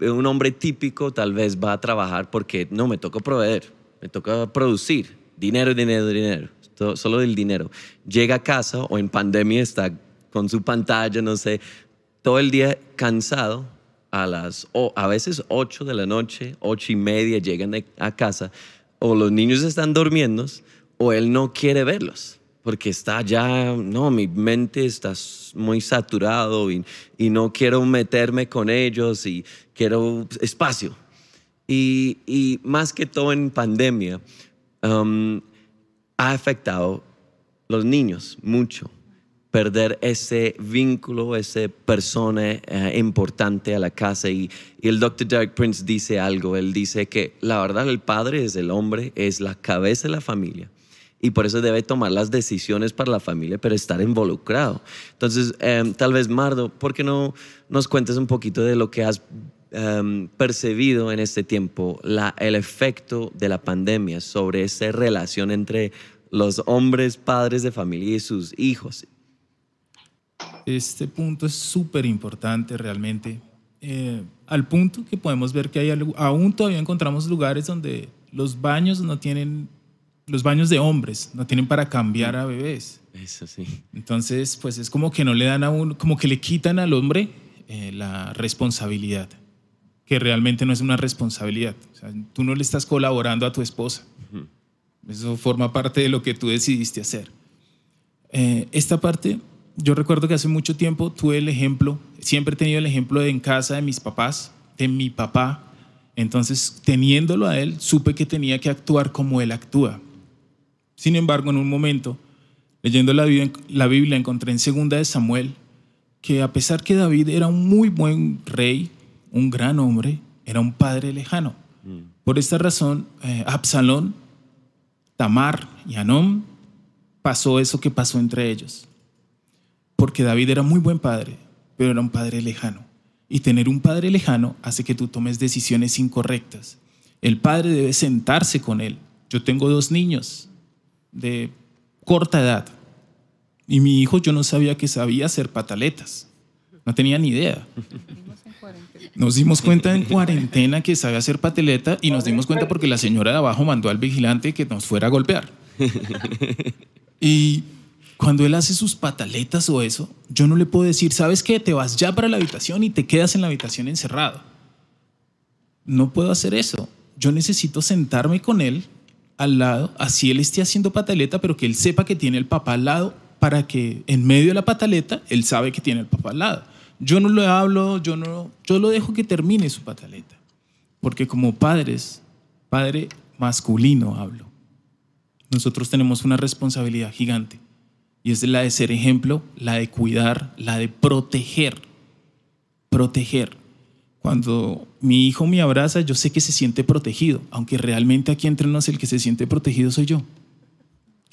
B: un hombre típico tal vez va a trabajar porque no, me toca proveer, me toca producir, dinero, dinero, dinero, solo del dinero. Llega a casa o en pandemia está con su pantalla, no sé, todo el día cansado, a las, o a veces 8 de la noche, ocho y media llegan a casa, o los niños están durmiendo, o él no quiere verlos, porque está ya, no, mi mente está muy saturado y, y no quiero meterme con ellos y quiero espacio. Y, y más que todo en pandemia, um, ha afectado los niños mucho perder ese vínculo, esa persona eh, importante a la casa. Y, el Dr. Derek Prince dice algo, él dice que la verdad el padre es el hombre, es la cabeza de la familia. Y por eso debe tomar las decisiones para la familia, pero estar involucrado. Entonces, em, tal vez, Mardo, ¿por qué no nos cuentes un poquito de lo que has em, percibido en este tiempo, el efecto de la pandemia sobre esa relación entre los hombres, padres de familia y sus hijos?
E: Este punto es súper importante realmente, eh, al punto que podemos ver que hay aún todavía encontramos lugares donde los baños no tienen, los baños de hombres no tienen para cambiar a bebés.
B: Eso sí.
E: Entonces, pues es como que no le dan a uno, como que le quitan al hombre eh, la responsabilidad, que realmente no es una responsabilidad. O sea, tú no le estás colaborando a tu esposa. Eso forma parte de lo que tú decidiste hacer. Eh, esta parte yo recuerdo que hace mucho tiempo tuve el ejemplo, siempre he tenido el ejemplo de en casa de mis papás, de mi papá. Entonces, teniéndolo a él, supe que tenía que actuar como él actúa. Sin embargo, en un momento, leyendo la Biblia, la Biblia encontré en segunda de Samuel que a pesar que David era un muy buen rey, un gran hombre, era un padre lejano. Mm. Por esta razón, eh, Absalón, Tamar y Anón pasó eso que pasó entre ellos porque David era muy buen padre, pero era un padre lejano. Y tener un padre lejano hace que tú tomes decisiones incorrectas. El padre debe sentarse con él. Yo tengo dos niños de corta edad y mi hijo yo no sabía que sabía hacer pataletas. No tenía ni idea. Nos dimos cuenta en cuarentena que sabe hacer pateleta y nos dimos cuenta porque la señora de abajo mandó al vigilante que nos fuera a golpear. *laughs* Y cuando él hace sus pataletas o eso, yo no le puedo decir, ¿sabes qué? Te vas ya para la habitación y te quedas en la habitación encerrado. No puedo hacer eso. Yo necesito sentarme con él al lado, así él esté haciendo pataleta, pero que él sepa que tiene el papá al lado para que en medio de la pataleta él sabe que tiene el papá al lado. Yo no le hablo, yo no, yo lo dejo que termine su pataleta, porque como padres, padre masculino hablo. Nosotros tenemos una responsabilidad gigante y es la de ser ejemplo, la de cuidar, la de proteger, proteger. Cuando mi hijo me abraza, yo sé que se siente protegido, aunque realmente aquí entre nos el que se siente protegido soy yo.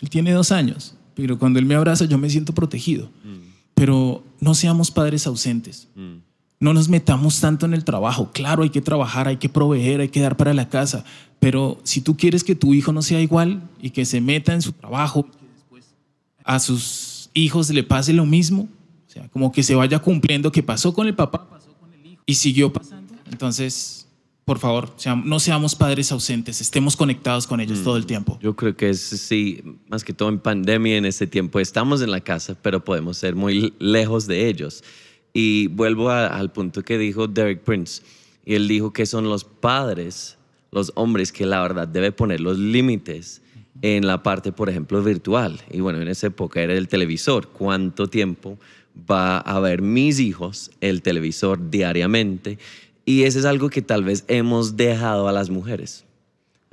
E: Él tiene dos años, pero cuando él me abraza yo me siento protegido. Pero no seamos padres ausentes. No nos metamos tanto en el trabajo. Claro, hay que trabajar, hay que proveer, hay que dar para la casa. Pero si tú quieres que tu hijo no sea igual y que se meta en su trabajo, a sus hijos le pase lo mismo, o sea, como que se vaya cumpliendo que pasó con el papá, pasó con el hijo y siguió pasando. Entonces, por favor, no seamos padres ausentes, estemos conectados con ellos todo el tiempo.
B: Yo creo que es, sí, más que todo en pandemia, en este tiempo, estamos en la casa, pero podemos ser muy lejos de ellos. Y vuelvo al punto que dijo Derek Prince, y él dijo que son los padres, los hombres, que la verdad debe poner los límites en la parte, por ejemplo, virtual. Y bueno, en esa época era el televisor. ¿Cuánto tiempo va a ver mis hijos el televisor diariamente? Y eso es algo que tal vez hemos dejado a las mujeres.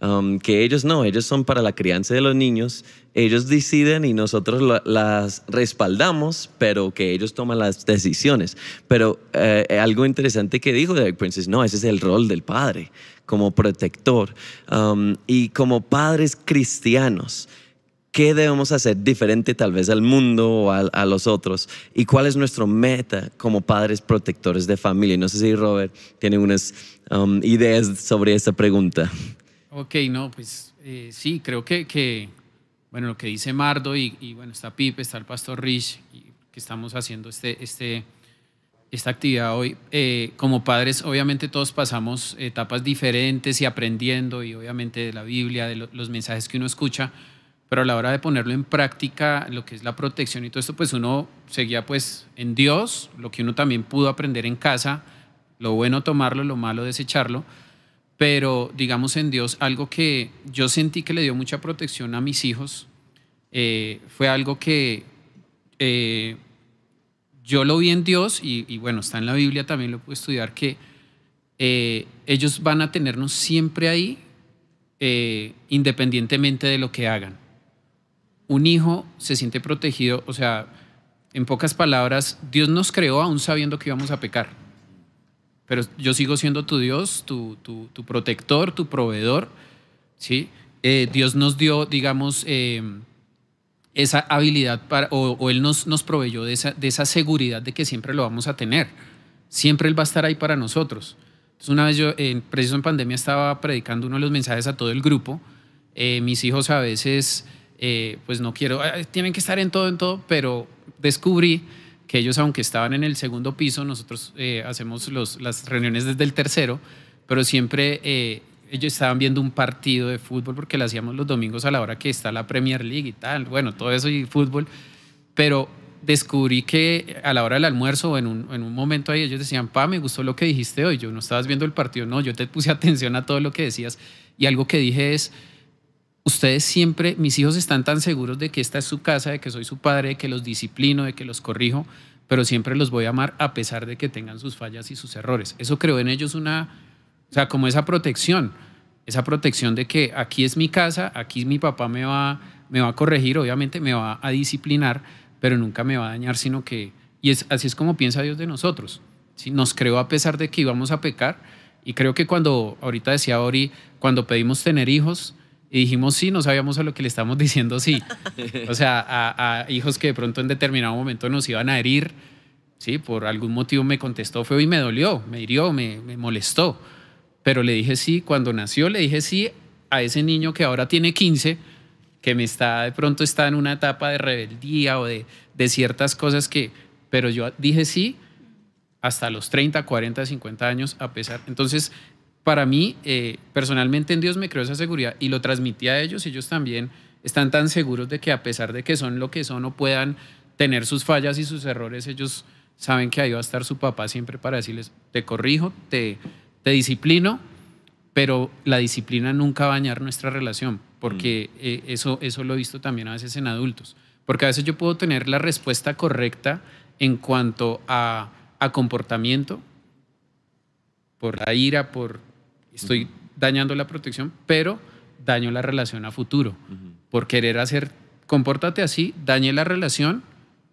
B: Um, que ellos no, ellos son para la crianza de los niños, ellos deciden y nosotros las respaldamos, pero que ellos toman las decisiones. Pero eh, algo interesante que dijo Derek Princess, no, ese es el rol del padre como protector um, y como padres cristianos. ¿Qué debemos hacer diferente tal vez al mundo o a, los otros? ¿Y cuál es nuestra meta como padres protectores de familia? No sé si Robert tiene unas um, ideas sobre esa pregunta.
C: Ok, no, pues eh, sí, creo que, que, bueno, lo que dice Mardo y, bueno, está Pipe, está el pastor Rich, que estamos haciendo este, este, esta actividad hoy. Eh, como padres, obviamente todos pasamos etapas diferentes y aprendiendo, y obviamente de la Biblia, de los mensajes que uno escucha, pero a la hora de ponerlo en práctica, lo que es la protección y todo esto, pues uno seguía pues en Dios, lo que uno también pudo aprender en casa, lo bueno tomarlo, lo malo desecharlo, pero digamos en Dios, algo que yo sentí que le dio mucha protección a mis hijos, eh, fue algo que eh, yo lo vi en Dios y, bueno, está en la Biblia, también lo puedo estudiar, que eh, ellos van a tenernos siempre ahí, independientemente de lo que hagan. Un hijo se siente protegido, o sea, en pocas palabras, Dios nos creó aún sabiendo que íbamos a pecar pero yo sigo siendo tu Dios, tu, tu, protector, tu proveedor, ¿sí? Eh, Dios nos dio, digamos, eh, esa habilidad para, o, Él nos, nos proveyó de esa, de esa seguridad de que siempre lo vamos a tener, siempre Él va a estar ahí para nosotros. Entonces, una vez yo, en, preciso en pandemia, estaba predicando uno de los mensajes a todo el grupo. Eh, mis hijos a veces, pues no quiero, tienen que estar en todo, en todo, pero descubrí que ellos, aunque estaban en el segundo piso, nosotros eh, hacemos las reuniones desde el tercero, pero siempre eh, ellos estaban viendo un partido de fútbol porque lo hacíamos los domingos a la hora que está la Premier League y tal, bueno, todo eso y fútbol, pero descubrí que a la hora del almuerzo o en un, en un momento ahí ellos decían, pa, me gustó lo que dijiste hoy, yo no estabas viendo el partido, no, yo te puse *laughs* atención a todo lo que decías y algo que dije es, ustedes siempre, mis hijos están tan seguros de que esta es su casa, de que soy su padre, de que los disciplino, de que los corrijo, pero siempre los voy a amar a pesar de que tengan sus fallas y sus errores. Eso creó en ellos una, o sea, como esa protección, esa protección de que aquí es mi casa, aquí mi papá me va, me va a corregir, obviamente me va a disciplinar, pero nunca me va a dañar, sino que, y es, así es como piensa Dios de nosotros. ¿sí? Nos creó a pesar de que íbamos a pecar, y creo que cuando, ahorita decía Ori, cuando pedimos tener hijos, y dijimos sí, no sabíamos a lo que le estamos *laughs* diciendo sí. O sea, a, hijos que de pronto en determinado momento nos iban a herir, sí, por algún motivo me contestó fue y me dolió, me hirió, me, me molestó. Pero le dije sí, cuando nació le dije sí a ese niño que ahora tiene 15, que me está, de pronto está en una etapa de rebeldía o de, de ciertas cosas que, pero yo dije sí hasta los 30, 40, 50 años, a pesar. Entonces, para mí, eh, personalmente en Dios me creó esa seguridad y lo transmití a ellos. Ellos también están tan seguros de que a pesar de que son lo que son o puedan tener sus fallas y sus errores, ellos saben que ahí va a estar su papá siempre para decirles, te corrijo, te, te disciplino, pero la disciplina nunca va a dañar nuestra relación, porque eh, eso, eso lo he visto también a veces en adultos. Porque a veces yo puedo tener la respuesta correcta en cuanto a, a comportamiento, por la ira, por estoy dañando la protección, pero daño la relación a futuro. Por querer hacer, compórtate así, dañé la relación,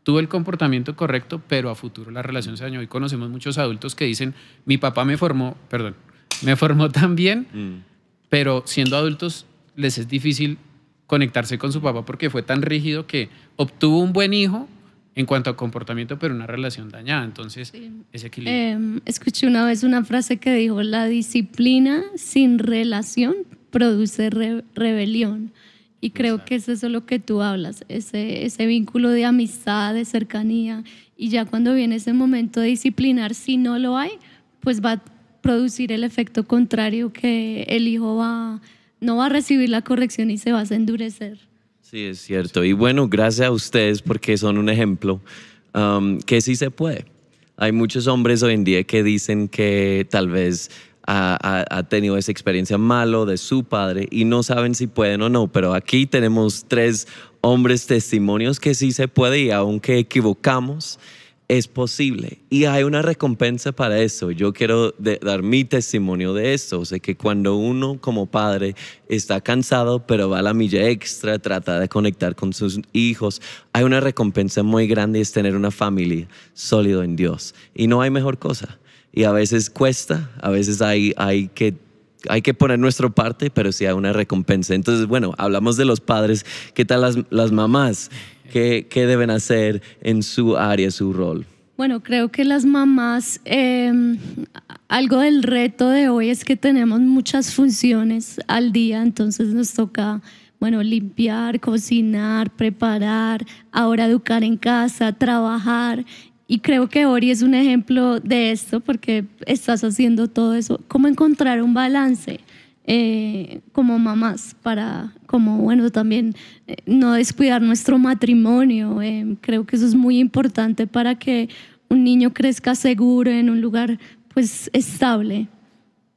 C: tuve el comportamiento correcto, pero a futuro la relación se dañó. Y conocemos muchos adultos que dicen, mi papá me formó, perdón, me formó *laughs* tan bien,
B: Mm.
C: pero siendo adultos les es difícil conectarse con su papá porque fue tan rígido que obtuvo un buen hijo en cuanto a comportamiento, pero una relación dañada. Entonces, ese equilibrio.
A: Eh, escuché una vez una frase que dijo, la disciplina sin relación produce re- rebelión. Y creo que es eso lo que tú hablas, ese, ese vínculo de amistad, de cercanía. Y ya cuando viene ese momento de disciplinar, si no lo hay, pues va a producir el efecto contrario que el hijo va, no va a recibir la corrección y se va a endurecer.
B: Sí, es cierto. Y bueno, gracias a ustedes porque son un ejemplo um, que sí se puede. Hay muchos hombres hoy en día que dicen que tal vez ha, ha- tenido esa experiencia malo de su padre y no saben si pueden o no, pero aquí tenemos tres hombres testimonios que sí se puede y aunque equivocamos, es posible y hay una recompensa para eso. Yo quiero de- dar mi testimonio de esto. O sea, que cuando uno como padre está cansado, pero va a la milla extra, trata de conectar con sus hijos, hay una recompensa muy grande y es tener una familia sólido en Dios. Y no hay mejor cosa. Y a veces cuesta, a veces hay, hay que hay que poner nuestra parte, pero sí hay una recompensa. Entonces, bueno, hablamos de los padres. ¿Qué tal las, las mamás? ¿Qué, ¿Qué deben hacer en su área, su rol?
A: Bueno, creo que las mamás, eh, algo del reto de hoy es que tenemos muchas funciones al día, entonces nos toca, bueno, limpiar, cocinar, preparar, ahora educar en casa, trabajar. Y creo que Ori es un ejemplo de esto porque estás haciendo todo eso. ¿Cómo encontrar un balance? eh, como mamás para, como bueno, también eh, no descuidar nuestro matrimonio. eh, creo que eso es muy importante para que un niño crezca seguro en un lugar pues estable.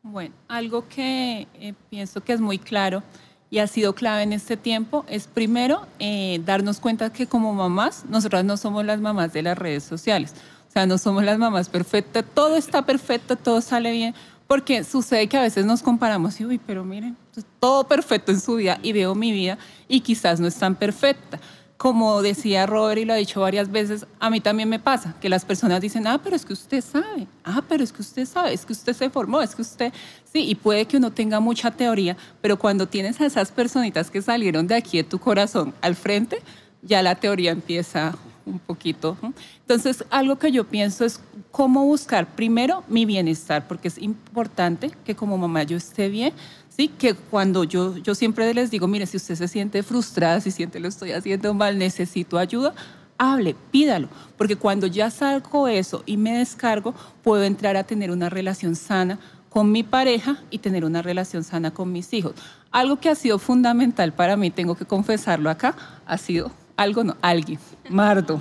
F: Bueno, algo que eh, pienso que es muy claro y ha sido clave en este tiempo es primero eh, darnos cuenta que como mamás, nosotras no somos las mamás de las redes sociales. O sea, no somos las mamás perfectas, todo está perfecto, todo sale bien, porque sucede que a veces nos comparamos y, uy, pero miren, todo perfecto en su vida y veo mi vida y quizás no es tan perfecta. Como decía Robert y lo ha dicho varias veces, a mí también me pasa que las personas dicen, ah, pero es que usted sabe, ah, pero es que usted sabe, es que usted se formó, es que usted, sí, y puede que uno tenga mucha teoría, pero cuando tienes a esas personitas que salieron de aquí de tu corazón al frente, ya la teoría empieza un poquito. Entonces, algo que yo pienso es cómo buscar primero mi bienestar, porque es importante que como mamá yo esté bien, ¿sí? Que cuando yo, yo siempre les digo, mire, si usted se siente frustrada, si siente lo estoy haciendo mal, necesito ayuda, hable, pídalo, porque cuando ya salgo eso y me descargo, puedo entrar a tener una relación sana con mi pareja y tener una relación sana con mis hijos. Algo que ha sido fundamental para mí, tengo que confesarlo acá, ha sido algo, no, alguien, Mardo.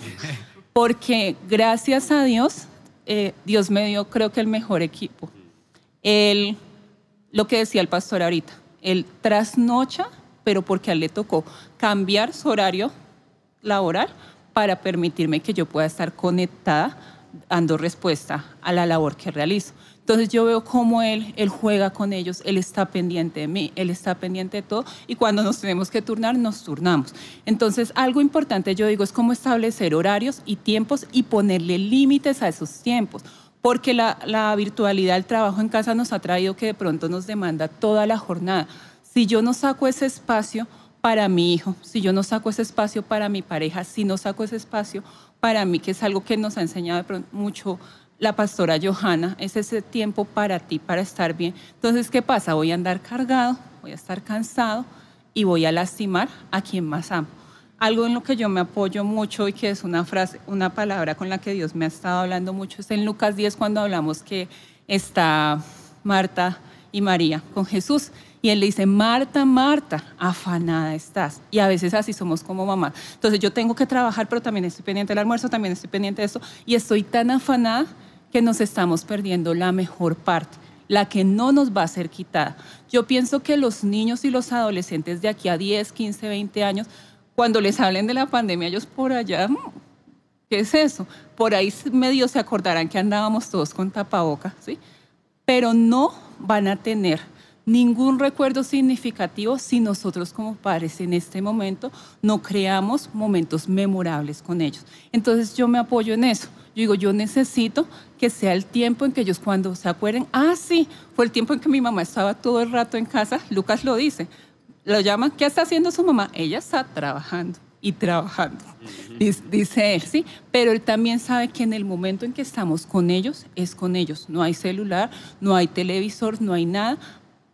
F: Porque gracias a Dios, eh, Dios me dio creo que el mejor equipo. Él, lo que decía el pastor ahorita, él trasnocha, pero porque a él le tocó cambiar su horario laboral para permitirme que yo pueda estar conectada dando respuesta a la labor que realizo. Entonces yo veo cómo él, él juega con ellos, él está pendiente de mí, él está pendiente de todo y cuando nos tenemos que turnar, nos turnamos. Entonces algo importante yo digo es cómo establecer horarios y tiempos y ponerle límites a esos tiempos. Porque la, la virtualidad, el trabajo en casa nos ha traído que de pronto nos demanda toda la jornada. Si yo no saco ese espacio para mi hijo, si yo no saco ese espacio para mi pareja, si no saco ese espacio para mí, que es algo que nos ha enseñado de pronto mucho la pastora Johanna, es ese tiempo para ti, para estar bien. Entonces, ¿qué pasa? Voy a andar cargado, voy a estar cansado y voy a lastimar a quien más amo. algo en lo que yo me apoyo mucho y que es una frase, una palabra con la que Dios me ha estado hablando mucho, es en Lucas 10 cuando hablamos que está Marta y María con Jesús. Y él le dice, Marta, Marta, afanada estás. Y a veces así somos como mamás. Entonces yo tengo que trabajar, pero también estoy pendiente del almuerzo, también estoy pendiente de eso. Y estoy tan afanada que nos estamos perdiendo la mejor parte, la que no nos va a ser quitada. Yo pienso que los niños y los adolescentes de aquí a 10, 15, 20 años, cuando les hablen de la pandemia, ellos por allá, mm, ¿qué es eso? Por ahí medio se acordarán que andábamos todos con tapaboca, ¿sí? Pero no van a tener ningún recuerdo significativo si nosotros como padres en este momento no creamos momentos memorables con ellos. Entonces yo me apoyo en eso. Yo digo, yo necesito que sea el tiempo en que ellos cuando se acuerden, ah, sí, fue el tiempo en que mi mamá estaba todo el rato en casa, Lucas lo dice, lo llama, ¿qué está haciendo su mamá? Ella está trabajando y trabajando, dice él, ¿sí? Pero él también sabe que en el momento en que estamos con ellos, es con ellos. No hay celular, no hay televisor, no hay nada.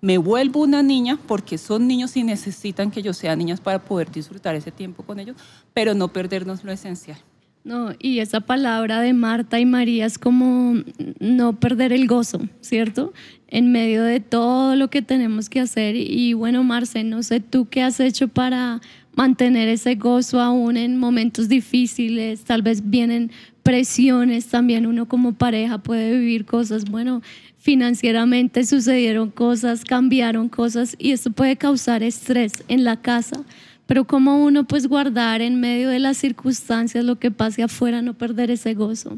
F: Me vuelvo una niña porque son niños y necesitan que yo sea niña para poder disfrutar ese tiempo con ellos, pero no perdernos lo esencial.
A: No, y esa palabra de Marta y María es como no perder el gozo, ¿cierto? En medio de todo lo que tenemos que hacer. Y bueno, Marce, no sé tú qué has hecho para mantener ese gozo aún en momentos difíciles, tal vez vienen presiones, también uno como pareja puede vivir cosas, bueno, financieramente sucedieron cosas, cambiaron cosas y esto puede causar estrés en la casa, pero como uno pues guardar en medio de las circunstancias lo que pase afuera, no perder ese gozo.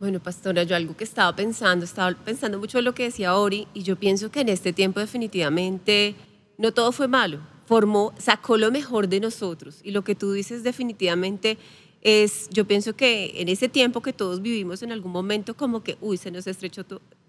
D: Bueno, pastora, yo algo que estaba pensando, estaba pensando mucho en lo que decía Ori y yo pienso que en este tiempo definitivamente no todo fue malo formó, sacó lo mejor de nosotros. Y lo que tú dices definitivamente es, yo pienso que en ese tiempo que todos vivimos en algún momento como que, uy, se nos estrechó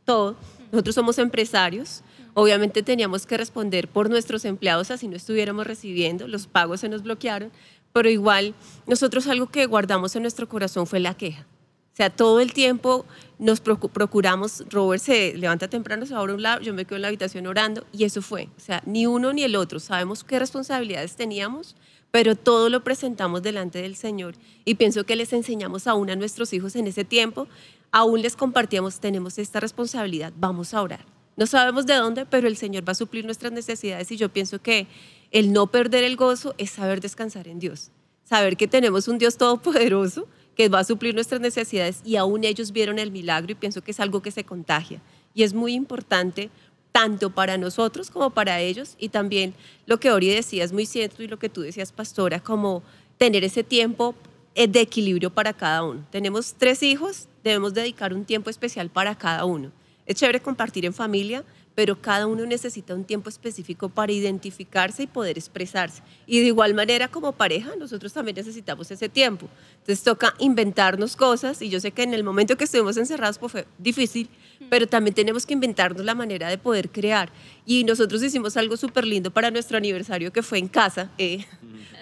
D: todo. Nosotros somos empresarios, obviamente teníamos que responder por nuestros empleados así no estuviéramos recibiendo, los pagos se nos bloquearon, pero igual nosotros algo que guardamos en nuestro corazón fue la queja. O sea, todo el tiempo nos procuramos, Robert se levanta temprano, se va a un lado, yo me quedo en la habitación orando y eso fue. O sea, ni uno ni el otro. Sabemos qué responsabilidades teníamos, pero todo lo presentamos delante del Señor. Y pienso que les enseñamos aún a nuestros hijos en ese tiempo, aún les compartíamos, tenemos esta responsabilidad, vamos a orar. No sabemos de dónde, pero el Señor va a suplir nuestras necesidades y yo pienso que el no perder el gozo es saber descansar en Dios, saber que tenemos un Dios todopoderoso que va a suplir nuestras necesidades y aún ellos vieron el milagro y pienso que es algo que se contagia. Y es muy importante tanto para nosotros como para ellos y también lo que Ori decía es muy cierto y lo que tú decías, pastora, como tener ese tiempo eh, de equilibrio para cada uno. Tenemos tres hijos, debemos dedicar un tiempo especial para cada uno. Es chévere compartir en familia, pero cada uno necesita un tiempo específico para identificarse y poder expresarse. Y de igual manera como pareja, nosotros también necesitamos ese tiempo. Entonces toca inventarnos cosas y yo sé que en el momento que estuvimos encerrados pues fue difícil, pero también tenemos que inventarnos la manera de poder crear. Y nosotros hicimos algo súper lindo para nuestro aniversario que fue en casa, eh,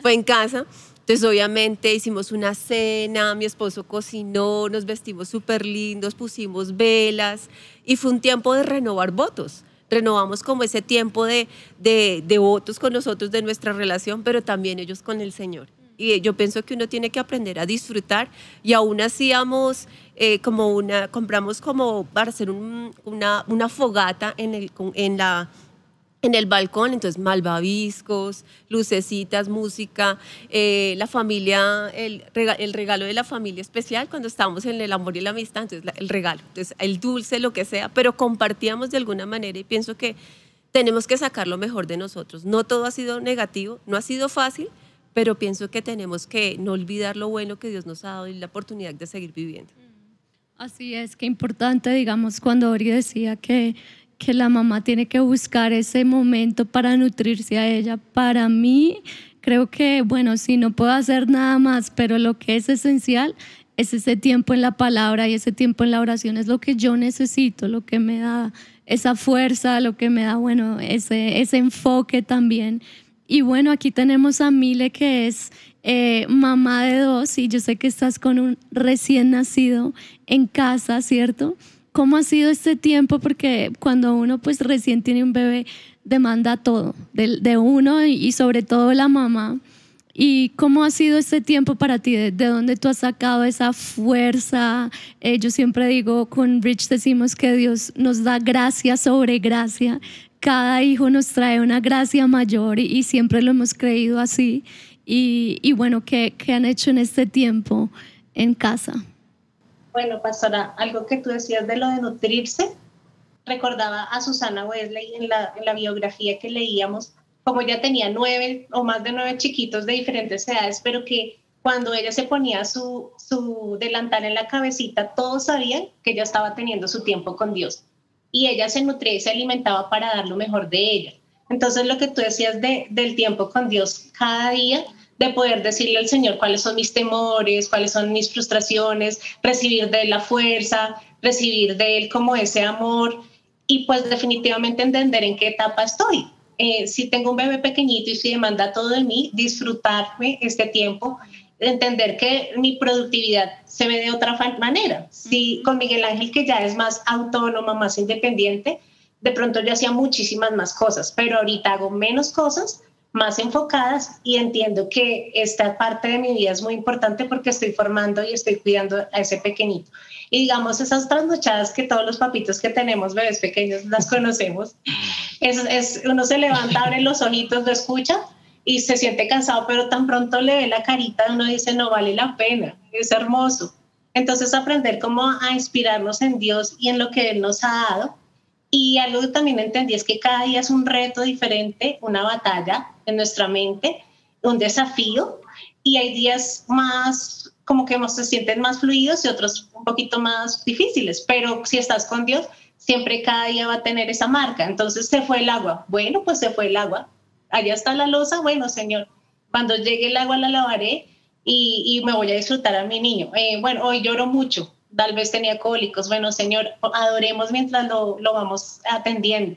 D: fue en casa. Entonces, obviamente, hicimos una cena, mi esposo cocinó, nos vestimos súper lindos, pusimos velas y fue un tiempo de renovar votos. Renovamos como ese tiempo de, de, de votos con nosotros, de nuestra relación, pero también ellos con el Señor. Y yo pienso que uno tiene que aprender a disfrutar y aún hacíamos eh, como una, compramos como para hacer una, una fogata en, el, en la en el balcón, entonces malvaviscos, lucecitas, música, eh, la familia, el regalo, de la familia especial cuando estábamos en el amor y la amistad, entonces el regalo, entonces el dulce, lo que sea, pero compartíamos de alguna manera y pienso que tenemos que sacar lo mejor de nosotros. No todo ha sido negativo, no ha sido fácil, pero pienso que tenemos que no olvidar lo bueno que Dios nos ha dado y la oportunidad de seguir viviendo.
A: Así es, que importante, digamos, cuando Ori decía que que la mamá tiene que buscar ese momento para nutrirse a ella. Para mí, creo que, bueno, si no puedo hacer nada más, pero lo que es esencial es ese tiempo en la palabra y ese tiempo en la oración, es lo que yo necesito, lo que me da esa fuerza, lo que me da, bueno, ese, ese enfoque también. Y bueno, aquí tenemos a Mile, que es eh, mamá de dos, y yo sé que estás con un recién nacido en casa, ¿cierto? ¿Cómo ha sido este tiempo? Porque cuando uno pues recién tiene un bebé, demanda todo de, uno y sobre todo la mamá. ¿Y cómo ha sido este tiempo para ti? ¿De, dónde tú has sacado esa fuerza? Eh, yo siempre digo, con Rich decimos que Dios nos da gracia sobre gracia. Cada hijo nos trae una gracia mayor y, siempre lo hemos creído así. Y, bueno, ¿qué, ¿qué, han hecho en este tiempo en casa?
H: Bueno, pastora, algo que tú decías de lo de nutrirse, recordaba a Susana Wesley en la, en la biografía que leíamos como ella tenía nueve o más de nueve chiquitos de diferentes edades, pero que cuando ella se ponía su, su delantal en la cabecita, todos sabían que ella estaba teniendo su tiempo con Dios. Y ella se nutría y se alimentaba para dar lo mejor de ella. Entonces, lo que tú decías de, del tiempo con Dios cada día, de poder decirle al Señor cuáles son mis temores, cuáles son mis frustraciones, recibir de Él la fuerza, recibir de Él como ese amor y pues definitivamente entender en qué etapa estoy. Eh, si tengo un bebé pequeñito y si demanda todo de mí, disfrutarme este tiempo, entender que mi productividad se ve de otra manera. Si con Miguel Ángel, que ya es más autónoma, más independiente, de pronto yo hacía muchísimas más cosas, pero ahorita hago menos cosas, más enfocadas y entiendo que esta parte de mi vida es muy importante porque estoy formando y estoy cuidando a ese pequeñito. Y digamos, esas trasnochadas que todos los papitos que tenemos, bebés pequeños, las *laughs* conocemos, es, es, uno se levanta, abre los ojitos, lo escucha y se siente cansado, pero tan pronto le ve la carita, uno dice, no vale la pena, es hermoso. Entonces aprender cómo a inspirarnos en Dios y en lo que Él nos ha dado. Y algo que también entendí es que cada día es un reto diferente, una batalla en nuestra mente, un desafío, y hay días más como que se sienten más fluidos y otros un poquito más difíciles, pero si estás con Dios, siempre cada día va a tener esa marca. Entonces se fue el agua, bueno, pues se fue el agua, allá está la losa, bueno, Señor, cuando llegue el agua la lavaré y, me voy a disfrutar a mi niño. Eh, bueno, hoy lloro mucho, tal vez tenía cólicos, bueno, Señor, adoremos mientras lo, lo vamos atendiendo.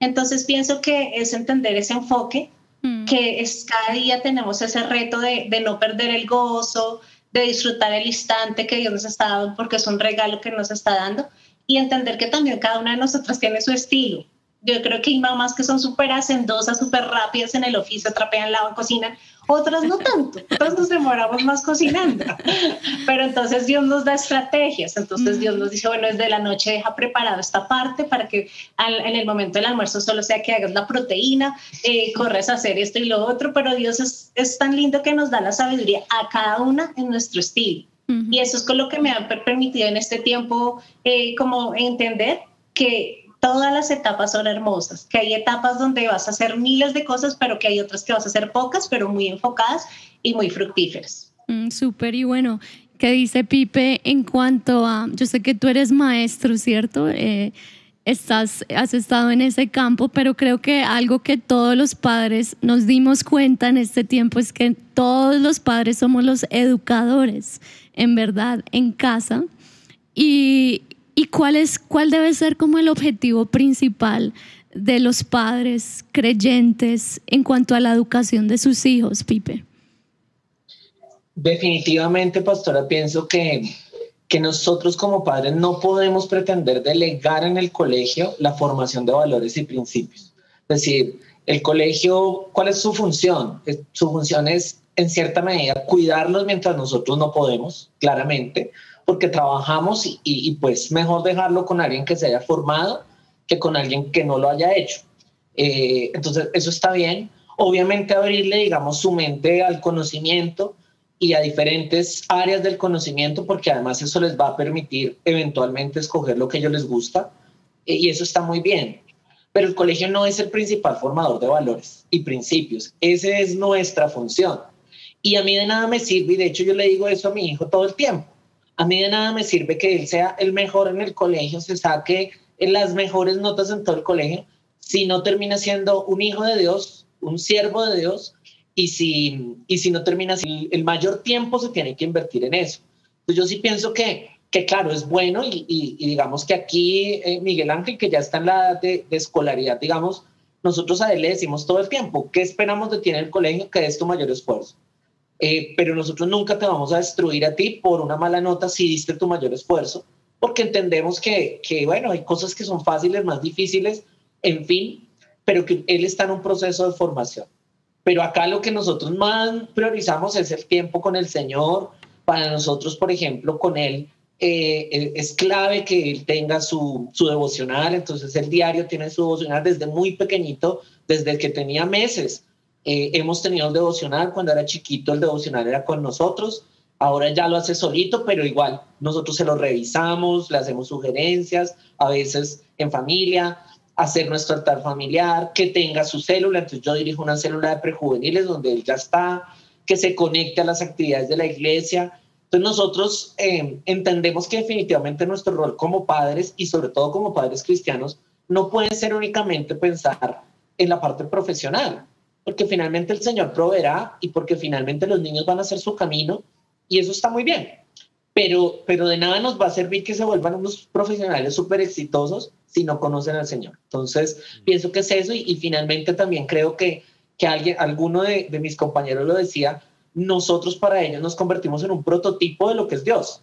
H: Entonces pienso que es entender ese enfoque, mm. que es cada día tenemos ese reto de, de no perder el gozo, de disfrutar el instante que Dios nos está dando porque es un regalo que nos está dando y entender que también cada una de nosotras tiene su estilo. Yo creo que hay mamás que son súper hacendosas, súper rápidas en el oficio, trapean, lavan, cocinan. Otras no tanto, otras nos demoramos más cocinando. Pero entonces Dios nos da estrategias. Entonces Dios nos dice, bueno, desde la noche deja preparado esta parte para que en el momento del almuerzo solo sea que hagas la proteína, eh, corres a hacer esto y lo otro. Pero Dios es, es tan lindo que nos da la sabiduría a cada una en nuestro estilo. Y eso es con lo que me ha permitido en este tiempo eh, como entender que todas las etapas son hermosas, que hay etapas donde vas a hacer miles de cosas, pero que hay otras que vas a hacer pocas, pero muy enfocadas y muy fructíferas.
A: Mm, súper y bueno, ¿qué dice Pipe en cuanto a, yo sé que tú eres maestro, ¿cierto? Eh, estás, has estado en ese campo, pero creo que algo que todos los padres nos dimos cuenta en este tiempo es que todos los padres somos los educadores, en verdad, en casa. Y, ¿Y cuál, es, cuál debe ser como el objetivo principal de los padres creyentes en cuanto a la educación de sus hijos, Pipe?
G: Definitivamente, pastora, pienso que, que nosotros como padres no podemos pretender delegar en el colegio la formación de valores y principios. Es decir, el colegio, ¿cuál es su función? Su función es, en cierta medida, cuidarlos mientras nosotros no podemos, claramente, porque trabajamos y, pues mejor dejarlo con alguien que se haya formado que con alguien que no lo haya hecho. Eh, entonces, eso está bien. Obviamente abrirle, digamos, su mente al conocimiento y a diferentes áreas del conocimiento, porque además eso les va a permitir eventualmente escoger lo que a ellos les gusta, eh, y eso está muy bien. Pero el colegio no es el principal formador de valores y principios. Esa es nuestra función. Y a mí de nada me sirve, y de hecho yo le digo eso a mi hijo todo el tiempo a mí de nada me sirve que él sea el mejor en el colegio, se saque las mejores notas en todo el colegio, si no termina siendo un hijo de Dios, un siervo de Dios, y si, y si no termina, el mayor tiempo se tiene que invertir en eso. Pues yo sí pienso que, que claro, es bueno y, digamos que aquí eh, Miguel Ángel, que ya está en la edad de, de, escolaridad, digamos, nosotros a él le decimos todo el tiempo, ¿qué esperamos de ti en el colegio? Que es tu mayor esfuerzo. Eh, pero nosotros nunca te vamos a destruir a ti por una mala nota si diste tu mayor esfuerzo, porque entendemos que, que, bueno, hay cosas que son fáciles, más difíciles, en fin, pero que él está en un proceso de formación. Pero acá lo que nosotros más priorizamos es el tiempo con el Señor. Para nosotros, por ejemplo, con Él eh, es clave que Él tenga su, su devocional. Entonces, el diario tiene su devocional desde muy pequeñito, desde el que tenía meses. Eh, hemos tenido el devocional, cuando era chiquito el devocional era con nosotros, ahora ya lo hace solito, pero igual nosotros se lo revisamos, le hacemos sugerencias, a veces en familia, hacer nuestro altar familiar, que tenga su célula, entonces yo dirijo una célula de prejuveniles donde él ya está, que se conecte a las actividades de la iglesia. Entonces nosotros eh, entendemos que definitivamente nuestro rol como padres y sobre todo como padres cristianos no puede ser únicamente pensar en la parte profesional, porque finalmente el Señor proveerá y porque finalmente los niños van a hacer su camino y eso está muy bien. Pero, pero de nada nos va a servir que se vuelvan unos profesionales súper exitosos si no conocen al Señor. Entonces, pienso que es eso y, finalmente también creo que, que alguien, alguno de, de mis compañeros lo decía, nosotros para ellos nos convertimos en un prototipo de lo que es Dios.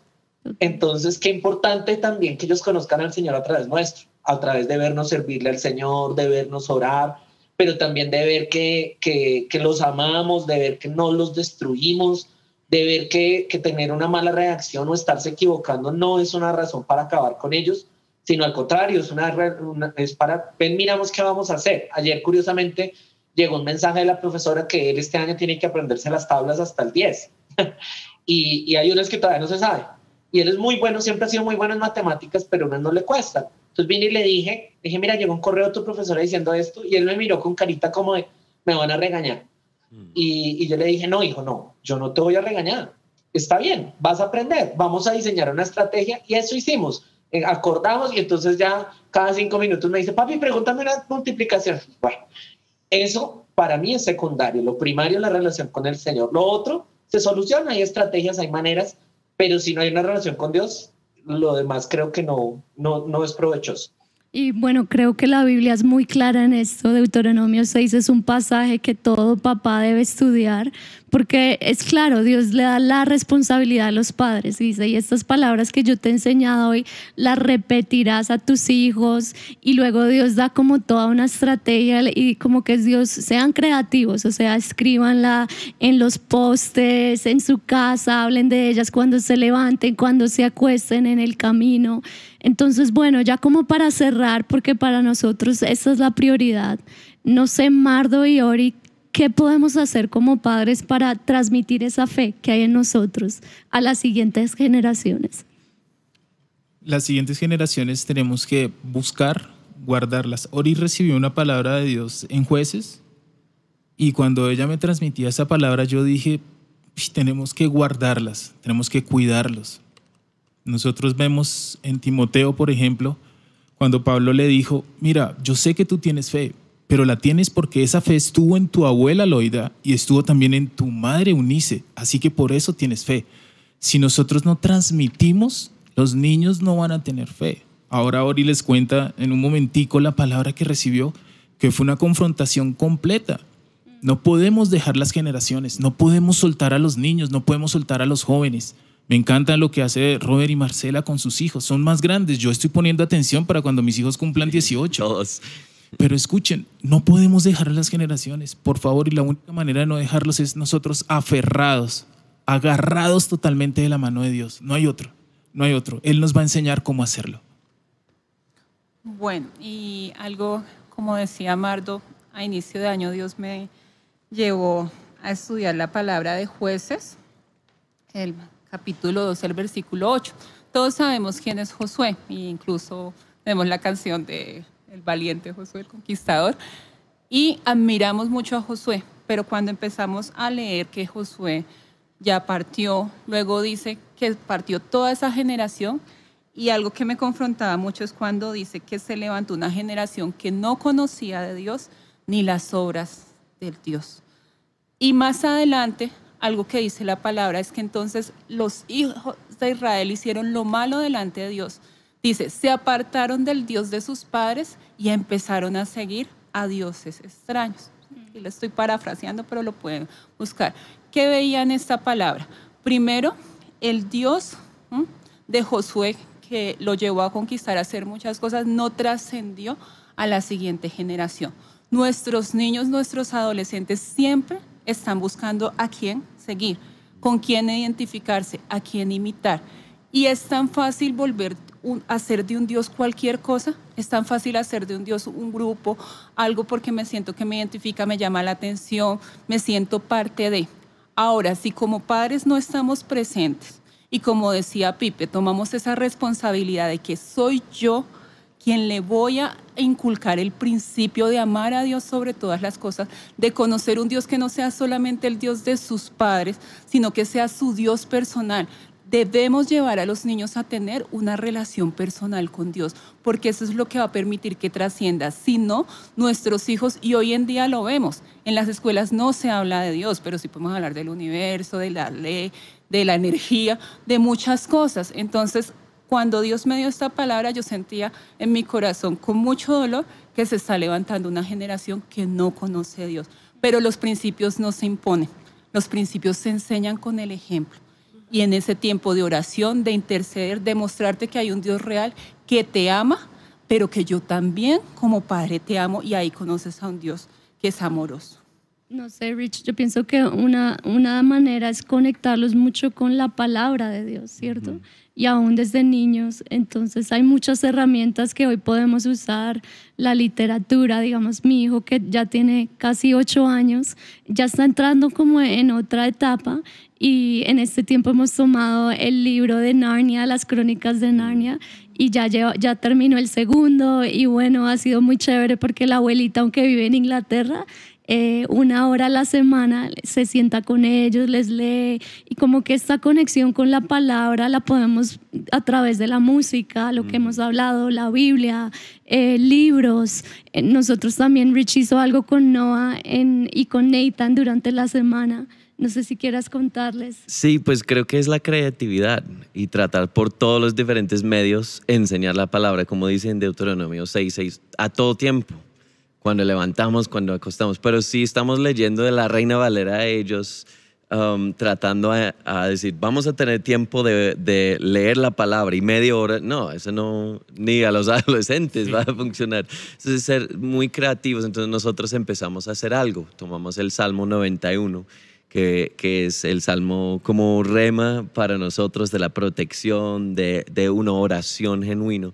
G: Entonces, qué importante también que ellos conozcan al Señor a través nuestro, a través de vernos servirle al Señor, de vernos orar, pero también de ver que, que, que los amamos, de ver que no los destruimos, de ver que, que, tener una mala reacción o estarse equivocando no es una razón para acabar con ellos, sino al contrario, es, una, una, es para, ven, miramos qué vamos a hacer. Ayer, curiosamente, llegó un mensaje de la profesora que él este año tiene que aprenderse las tablas hasta el 10. *laughs* y, y hay unas que todavía no se sabe. Y él es muy bueno, siempre ha sido muy bueno en matemáticas, pero a unas no le cuesta. Entonces vine y le dije, dije, mira, llegó un correo de tu profesora diciendo esto, y él me miró con carita como de, me van a regañar. Mm. Y, y yo le dije, no, hijo, no, yo no te voy a regañar. Está bien, vas a aprender, vamos a diseñar una estrategia, y eso hicimos. Eh, acordamos, y entonces ya cada cinco minutos me dice, papi, pregúntame una multiplicación. Bueno, eso para mí es secundario. Lo primario es la relación con el Señor. Lo otro se soluciona, hay estrategias, hay maneras, pero si no hay una relación con Dios, lo demás creo que no, no, no es provechoso.
A: Y bueno, creo que la Biblia es muy clara en esto. Deuteronomio 6 es un pasaje que todo papá debe estudiar, porque es claro, Dios le da la responsabilidad a los padres. Dice, y estas palabras que yo te he enseñado hoy, las repetirás a tus hijos. Y luego Dios da como toda una estrategia y como que es Dios, sean creativos, o sea, escríbanla en los postes, en su casa, hablen de ellas cuando se levanten, cuando se acuesten en el camino. Entonces, bueno, ya como para cerrar, porque para nosotros esa es la prioridad. No sé, Mardo y Ori, ¿qué podemos hacer como padres para transmitir esa fe que hay en nosotros a las siguientes generaciones?
E: Las siguientes generaciones tenemos que buscar guardarlas. Ori recibió una palabra de Dios en jueces y cuando ella me transmitía esa palabra yo dije, tenemos que guardarlas, tenemos que cuidarlos. Nosotros vemos en Timoteo, por ejemplo, cuando Pablo le dijo, mira, yo sé que tú tienes fe, pero la tienes porque esa fe estuvo en tu abuela Loida y estuvo también en tu madre Unice, así que por eso tienes fe. Si nosotros no transmitimos, los niños no van a tener fe. Ahora Ori les cuenta en un momentico la palabra que recibió, que fue una confrontación completa. No podemos dejar las generaciones, no podemos soltar a los niños, no podemos soltar a los jóvenes. Me encanta lo que hace Robert y Marcela con sus hijos. Son más grandes. Yo estoy poniendo atención para cuando mis hijos cumplan 18.
B: Todos.
E: Pero escuchen, no podemos dejar a las generaciones, por favor, y la única manera de no dejarlos es nosotros aferrados, agarrados totalmente de la mano de Dios. No hay otro, no hay otro. Él nos va a enseñar cómo hacerlo.
F: Bueno, y algo, como decía Mardo, a inicio de año Dios me llevó a estudiar la palabra de jueces, el capítulo 2, el versículo 8. Todos sabemos quién es Josué, e incluso vemos la canción de El valiente Josué, el conquistador, y admiramos mucho a Josué, pero cuando empezamos a leer que Josué ya partió, luego dice que partió toda esa generación, y algo que me confrontaba mucho es cuando dice que se levantó una generación que no conocía de Dios ni las obras del Dios. Y más adelante algo que dice la palabra es que entonces los hijos de Israel hicieron lo malo delante de Dios. Dice, se apartaron del Dios de sus padres y empezaron a seguir a dioses extraños. Y lo estoy parafraseando, pero lo pueden buscar. ¿Qué veían esta palabra? Primero, el Dios de Josué, que lo llevó a conquistar, a hacer muchas cosas, no trascendió a la siguiente generación Nuestros niños, nuestros adolescentes siempre están buscando a quién seguir, con quién identificarse, a quién imitar. Y es tan fácil volver a hacer de un Dios cualquier cosa, es tan fácil hacer de un Dios un grupo, algo porque me siento que me identifica, me llama la atención, me siento parte de. Ahora, si como padres no estamos presentes y como decía Pipe, tomamos esa responsabilidad de que soy yo quien le voy a inculcar el principio de amar a Dios sobre todas las cosas, de conocer un Dios que no sea solamente el Dios de sus padres, sino que sea su Dios personal. Debemos llevar a los niños a tener una relación personal con Dios, porque eso es lo que va a permitir que trascienda. Si no, nuestros hijos, y hoy en día lo vemos, en las escuelas no se habla de Dios, pero sí podemos hablar del universo, de la ley, de la energía, de muchas cosas. Entonces, cuando Dios me dio esta palabra, yo sentía en mi corazón con mucho dolor que se está levantando una generación que no conoce a Dios. Pero los principios no se imponen, los principios se enseñan con el ejemplo. Y en ese tiempo de oración, de interceder, de mostrarte que hay un Dios real que te ama, pero que yo también como padre te amo y ahí conoces a un Dios que es amoroso.
A: No sé, Rich, yo pienso que una, una manera es conectarlos mucho con la palabra de Dios, ¿cierto? Y aún desde niños. Entonces hay muchas herramientas que hoy podemos usar. La literatura, digamos, mi hijo que ya tiene casi ocho años, ya está entrando como en otra etapa. Y en este tiempo hemos tomado el libro de Narnia, las crónicas de Narnia, y ya, ya terminó el segundo. Y bueno, ha sido muy chévere porque la abuelita, aunque vive en Inglaterra, eh, una hora a la semana, se sienta con ellos, les lee y como que esta conexión con la palabra la podemos a través de la música, lo que hemos hablado, la Biblia, eh, libros. Eh, nosotros también, Rich hizo algo con Noah y con Nathan durante la semana. No sé si quieras contarles.
B: Sí, pues creo que es la creatividad y tratar por todos los diferentes medios enseñar la palabra, como dice en Deuteronomio 6.6, a todo tiempo cuando levantamos, cuando acostamos, pero sí estamos leyendo de la Reina Valera a ellos, um, tratando a, decir, vamos a tener tiempo de, leer la palabra y media hora, no, eso no, ni a los *laughs* adolescentes va a funcionar. Entonces, ser muy creativos, entonces nosotros empezamos a hacer algo, tomamos el Salmo 91. Que, que, es el salmo como rema para nosotros de la protección, de, de una oración genuino.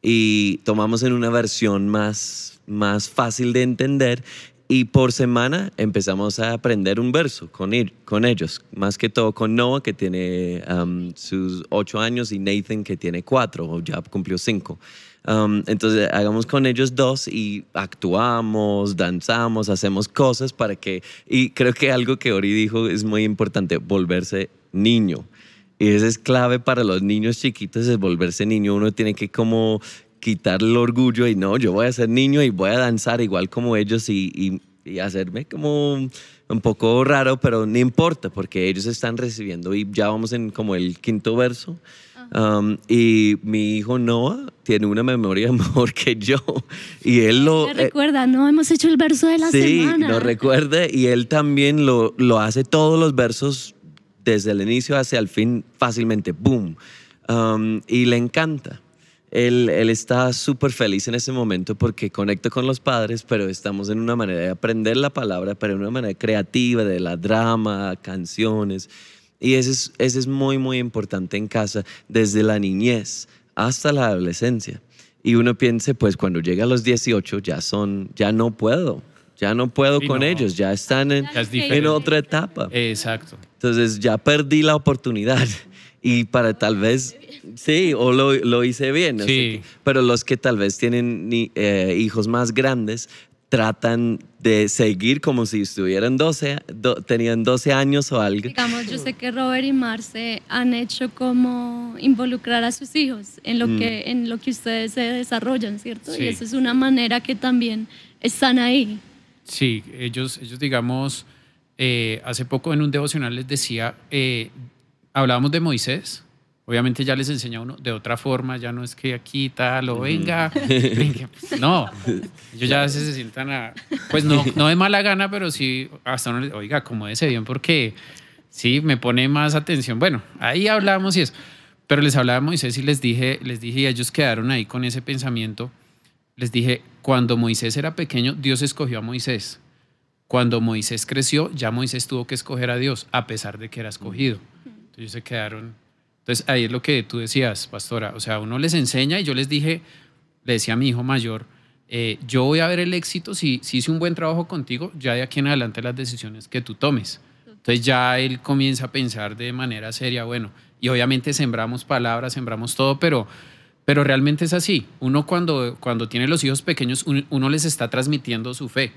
B: Y tomamos en una versión más más fácil de entender y por semana empezamos a aprender un verso con, con ellos, más que todo con Noah, que tiene um, sus ocho años, y Nathan, que tiene cuatro, o ya cumplió cinco. Um, entonces, hagamos con ellos dos y actuamos, danzamos, hacemos cosas para que, y creo que algo que Ori dijo es muy importante, volverse niño. Y eso es clave para los niños chiquitos, es volverse niño. Uno tiene que como quitar el orgullo y no, yo voy a ser niño y voy a danzar igual como ellos y, y, hacerme como un poco raro, pero no importa porque ellos están recibiendo y ya vamos en como el quinto verso. Um, y mi hijo Noah tiene una memoria *laughs* mejor que yo. Y él lo.
A: Me recuerda, no hemos hecho el verso de la semana.
B: Sí, lo recuerda y él también lo, lo hace todos los versos desde el inicio hacia el fin fácilmente. ¡Boom! Um, y le encanta él, está súper feliz en ese momento porque conecta con los padres, pero estamos en una manera de aprender la palabra, pero en una manera creativa, de la drama, canciones. Y eso es, es muy, muy importante en casa, desde la niñez hasta la adolescencia. Y uno piensa, pues cuando llega a los 18 ya son, ya no puedo, ya no puedo con ellos, ya están en, en, otra etapa.
C: Exacto.
B: Entonces ya perdí la oportunidad y para tal vez, sí, o lo, lo hice bien. Sí. pero los que tal vez tienen eh, hijos más grandes tratan de seguir como si estuvieran 12, tenían 12 años o algo.
A: Digamos, yo sé que Robert y Marce han hecho como involucrar a sus hijos en lo, mm. que, en lo que ustedes se desarrollan, ¿cierto? Y esa es una manera que también están ahí.
C: Sí, ellos, ellos digamos, eh, hace poco en un devocional les decía, eh, hablábamos de Moisés. Obviamente ya les enseña uno de otra forma, ya no es que aquí tal o venga. *laughs* no, ellos ya a veces se sientan a, pues no, no de mala gana, pero sí, hasta uno, oiga, como ese bien, porque sí, me pone más atención. Bueno, ahí hablamos y eso. Pero les hablaba de Moisés y les dije, les dije y ellos quedaron ahí con ese pensamiento. les dije, cuando Moisés era pequeño, Dios escogió a Moisés. Cuando Moisés creció, ya Moisés tuvo que escoger a Dios, a pesar de que era escogido. Entonces se quedaron. Entonces ahí es lo que tú decías, pastora. O sea, uno les enseña y yo les dije, le decía a mi hijo mayor, eh, yo voy a ver el éxito si, si hice un buen trabajo contigo, ya de aquí en adelante las decisiones que tú tomes. Entonces ya él comienza a pensar de manera seria, bueno, y obviamente sembramos palabras, sembramos todo, pero, pero realmente es así. Uno cuando, cuando tiene los hijos pequeños, uno les está transmitiendo su fe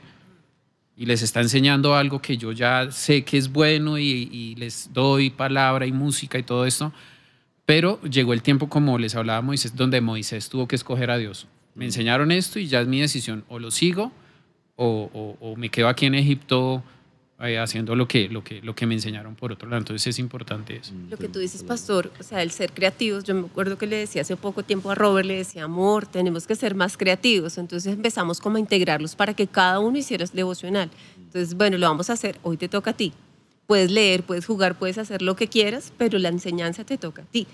C: y les está enseñando algo que yo ya sé que es bueno y, les doy palabra y música y todo esto. Pero llegó el tiempo, como les hablaba Moisés, donde Moisés tuvo que escoger a Dios. Me enseñaron esto y ya es mi decisión. O lo sigo o, o, o me quedo aquí en Egipto eh, haciendo lo que, lo, que, lo que me enseñaron por otro lado. Entonces es importante eso.
D: Lo que tú dices, pastor, o sea, el ser creativos, yo me acuerdo que le decía hace poco tiempo a Robert, le decía, amor, tenemos que ser más creativos. Entonces empezamos como a integrarlos para que cada uno hiciera el devocional. Entonces, bueno, lo vamos a hacer, hoy te toca a ti. Puedes leer, puedes jugar, puedes hacer lo que quieras, pero la enseñanza te toca a ti.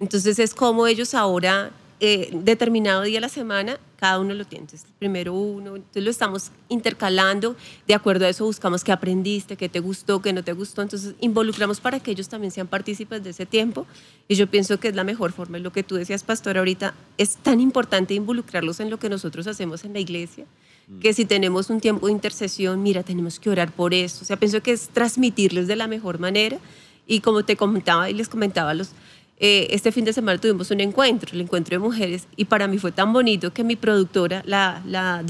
D: Entonces es como ellos ahora eh, determinado día a la semana, cada uno lo tiene. Entonces, primero uno, entonces lo estamos intercalando, de acuerdo a eso buscamos qué aprendiste, qué te gustó, qué no te gustó, entonces involucramos para que ellos también sean partícipes de ese tiempo. Y yo pienso que es la mejor forma. Lo que tú decías, pastor, ahorita es tan importante involucrarlos en lo que nosotros hacemos en la iglesia, que si tenemos un tiempo de intercesión, mira, tenemos que orar por esto, o sea, pienso que es transmitirles de la mejor manera. Y como te comentaba y les comentaba a los eh, este fin de semana tuvimos un encuentro, el encuentro de mujeres, y para mí fue tan bonito que mi productora, la, la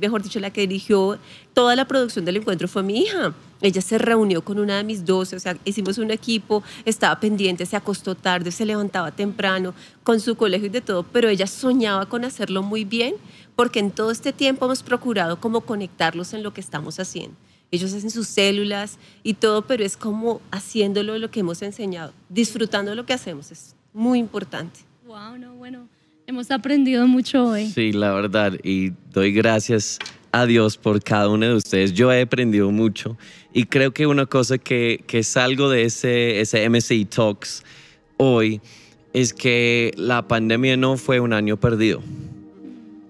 D: mejor dicho, la que dirigió toda la producción del encuentro fue mi hija. Ella se reunió con una de mis dos, o sea, hicimos un equipo, estaba pendiente, se acostó tarde, se levantaba temprano, con su colegio y de todo, pero ella soñaba con hacerlo muy bien, porque en todo este tiempo hemos procurado como conectarlos en lo que estamos haciendo ellos hacen sus células y todo, pero es como haciéndolo lo que hemos enseñado, disfrutando lo que hacemos, es muy importante.
A: Wow, no, bueno, hemos aprendido mucho hoy.
B: Sí, la verdad, y doy gracias a Dios por cada uno de ustedes. Yo he aprendido mucho y creo que una cosa que, que salgo de ese, ese MSI Talks hoy es que la pandemia no fue un año perdido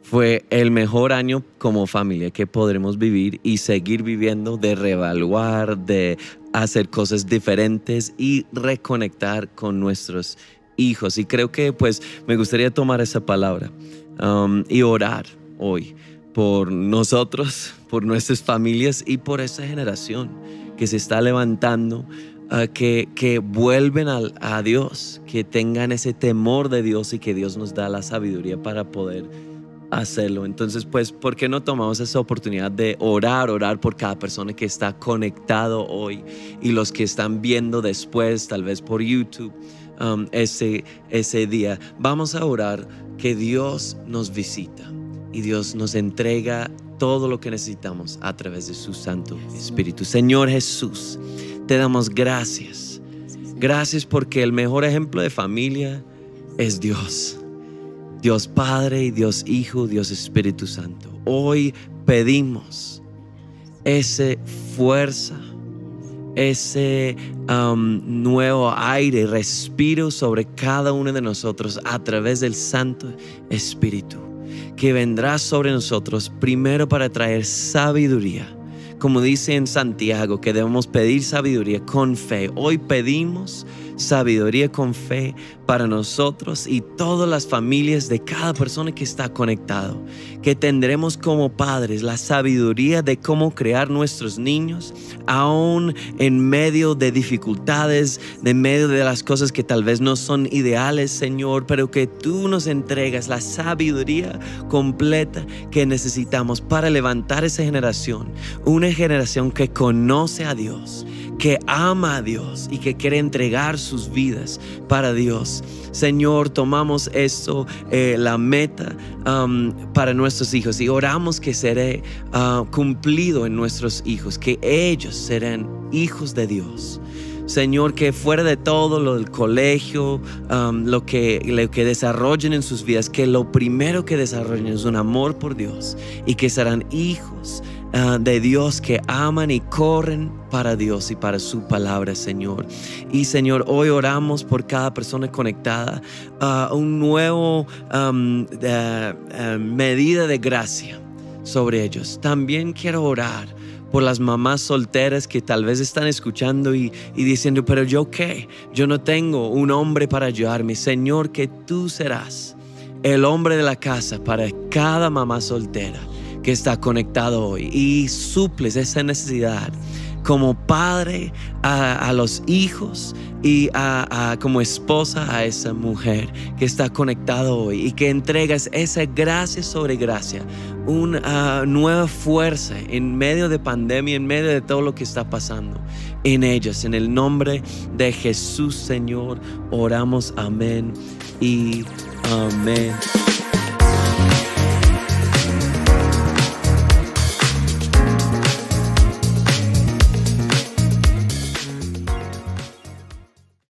B: fue el mejor año como familia que podremos vivir y seguir viviendo, de reevaluar, de hacer cosas diferentes y reconectar con nuestros hijos. Y creo que pues me gustaría tomar esa palabra um, y orar hoy por nosotros, por nuestras familias y por esa generación que se está levantando, uh, que, vuelven a, a Dios, que tengan ese temor de Dios y que Dios nos da la sabiduría para poder hacerlo. Entonces, pues, ¿por qué no tomamos esa oportunidad de orar, orar por cada persona que está conectado hoy y los que están viendo después, tal vez por YouTube, um, ese, ese día? Vamos a orar que Dios nos visita y Dios nos entrega todo lo que necesitamos a través de su Santo Espíritu. Señor Jesús, te damos gracias. Gracias porque el mejor ejemplo de familia es Dios. Dios Padre Dios Hijo, Dios Espíritu Santo. Hoy pedimos ese fuerza, ese um, nuevo aire, respiro sobre cada uno de nosotros a través del Santo Espíritu, que vendrá sobre nosotros primero para traer sabiduría. Como dice en Santiago, que debemos pedir sabiduría con fe. Hoy pedimos sabiduría con fe para nosotros y todas las familias de cada persona que está conectado. Que tendremos como padres la sabiduría de cómo crear nuestros niños, aún en medio de dificultades, en medio de las cosas que tal vez no son ideales, Señor, pero que tú nos entregas la sabiduría completa que necesitamos para levantar esa generación. Una generación que conoce a Dios que ama a Dios y que quiere entregar sus vidas para Dios. Señor, tomamos esto, eh, la meta um, para nuestros hijos y oramos que será uh, cumplido en nuestros hijos, que ellos serán hijos de Dios. Señor, que fuera de todo lo del colegio, um, lo, que, lo que desarrollen en sus vidas, que lo primero que desarrollen es un amor por Dios y que serán hijos ah, de Dios que aman y corren para Dios y para su palabra, Señor. Y Señor, hoy oramos por cada persona conectada a un nuevo eh, medida de gracia sobre ellos. También quiero orar por las mamás solteras que tal vez están escuchando y, y diciendo, pero yo qué, yo no tengo un hombre para ayudarme. Señor, que tú serás el hombre de la casa para cada mamá soltera que está conectado hoy y suples esa necesidad como padre a, los hijos y a, como esposa a esa mujer que está conectado hoy y que entregas esa gracia sobre gracia, una nueva fuerza en medio de pandemia, en medio de todo lo que está pasando en ellas. En el nombre de Jesús, Señor, oramos amén y amén.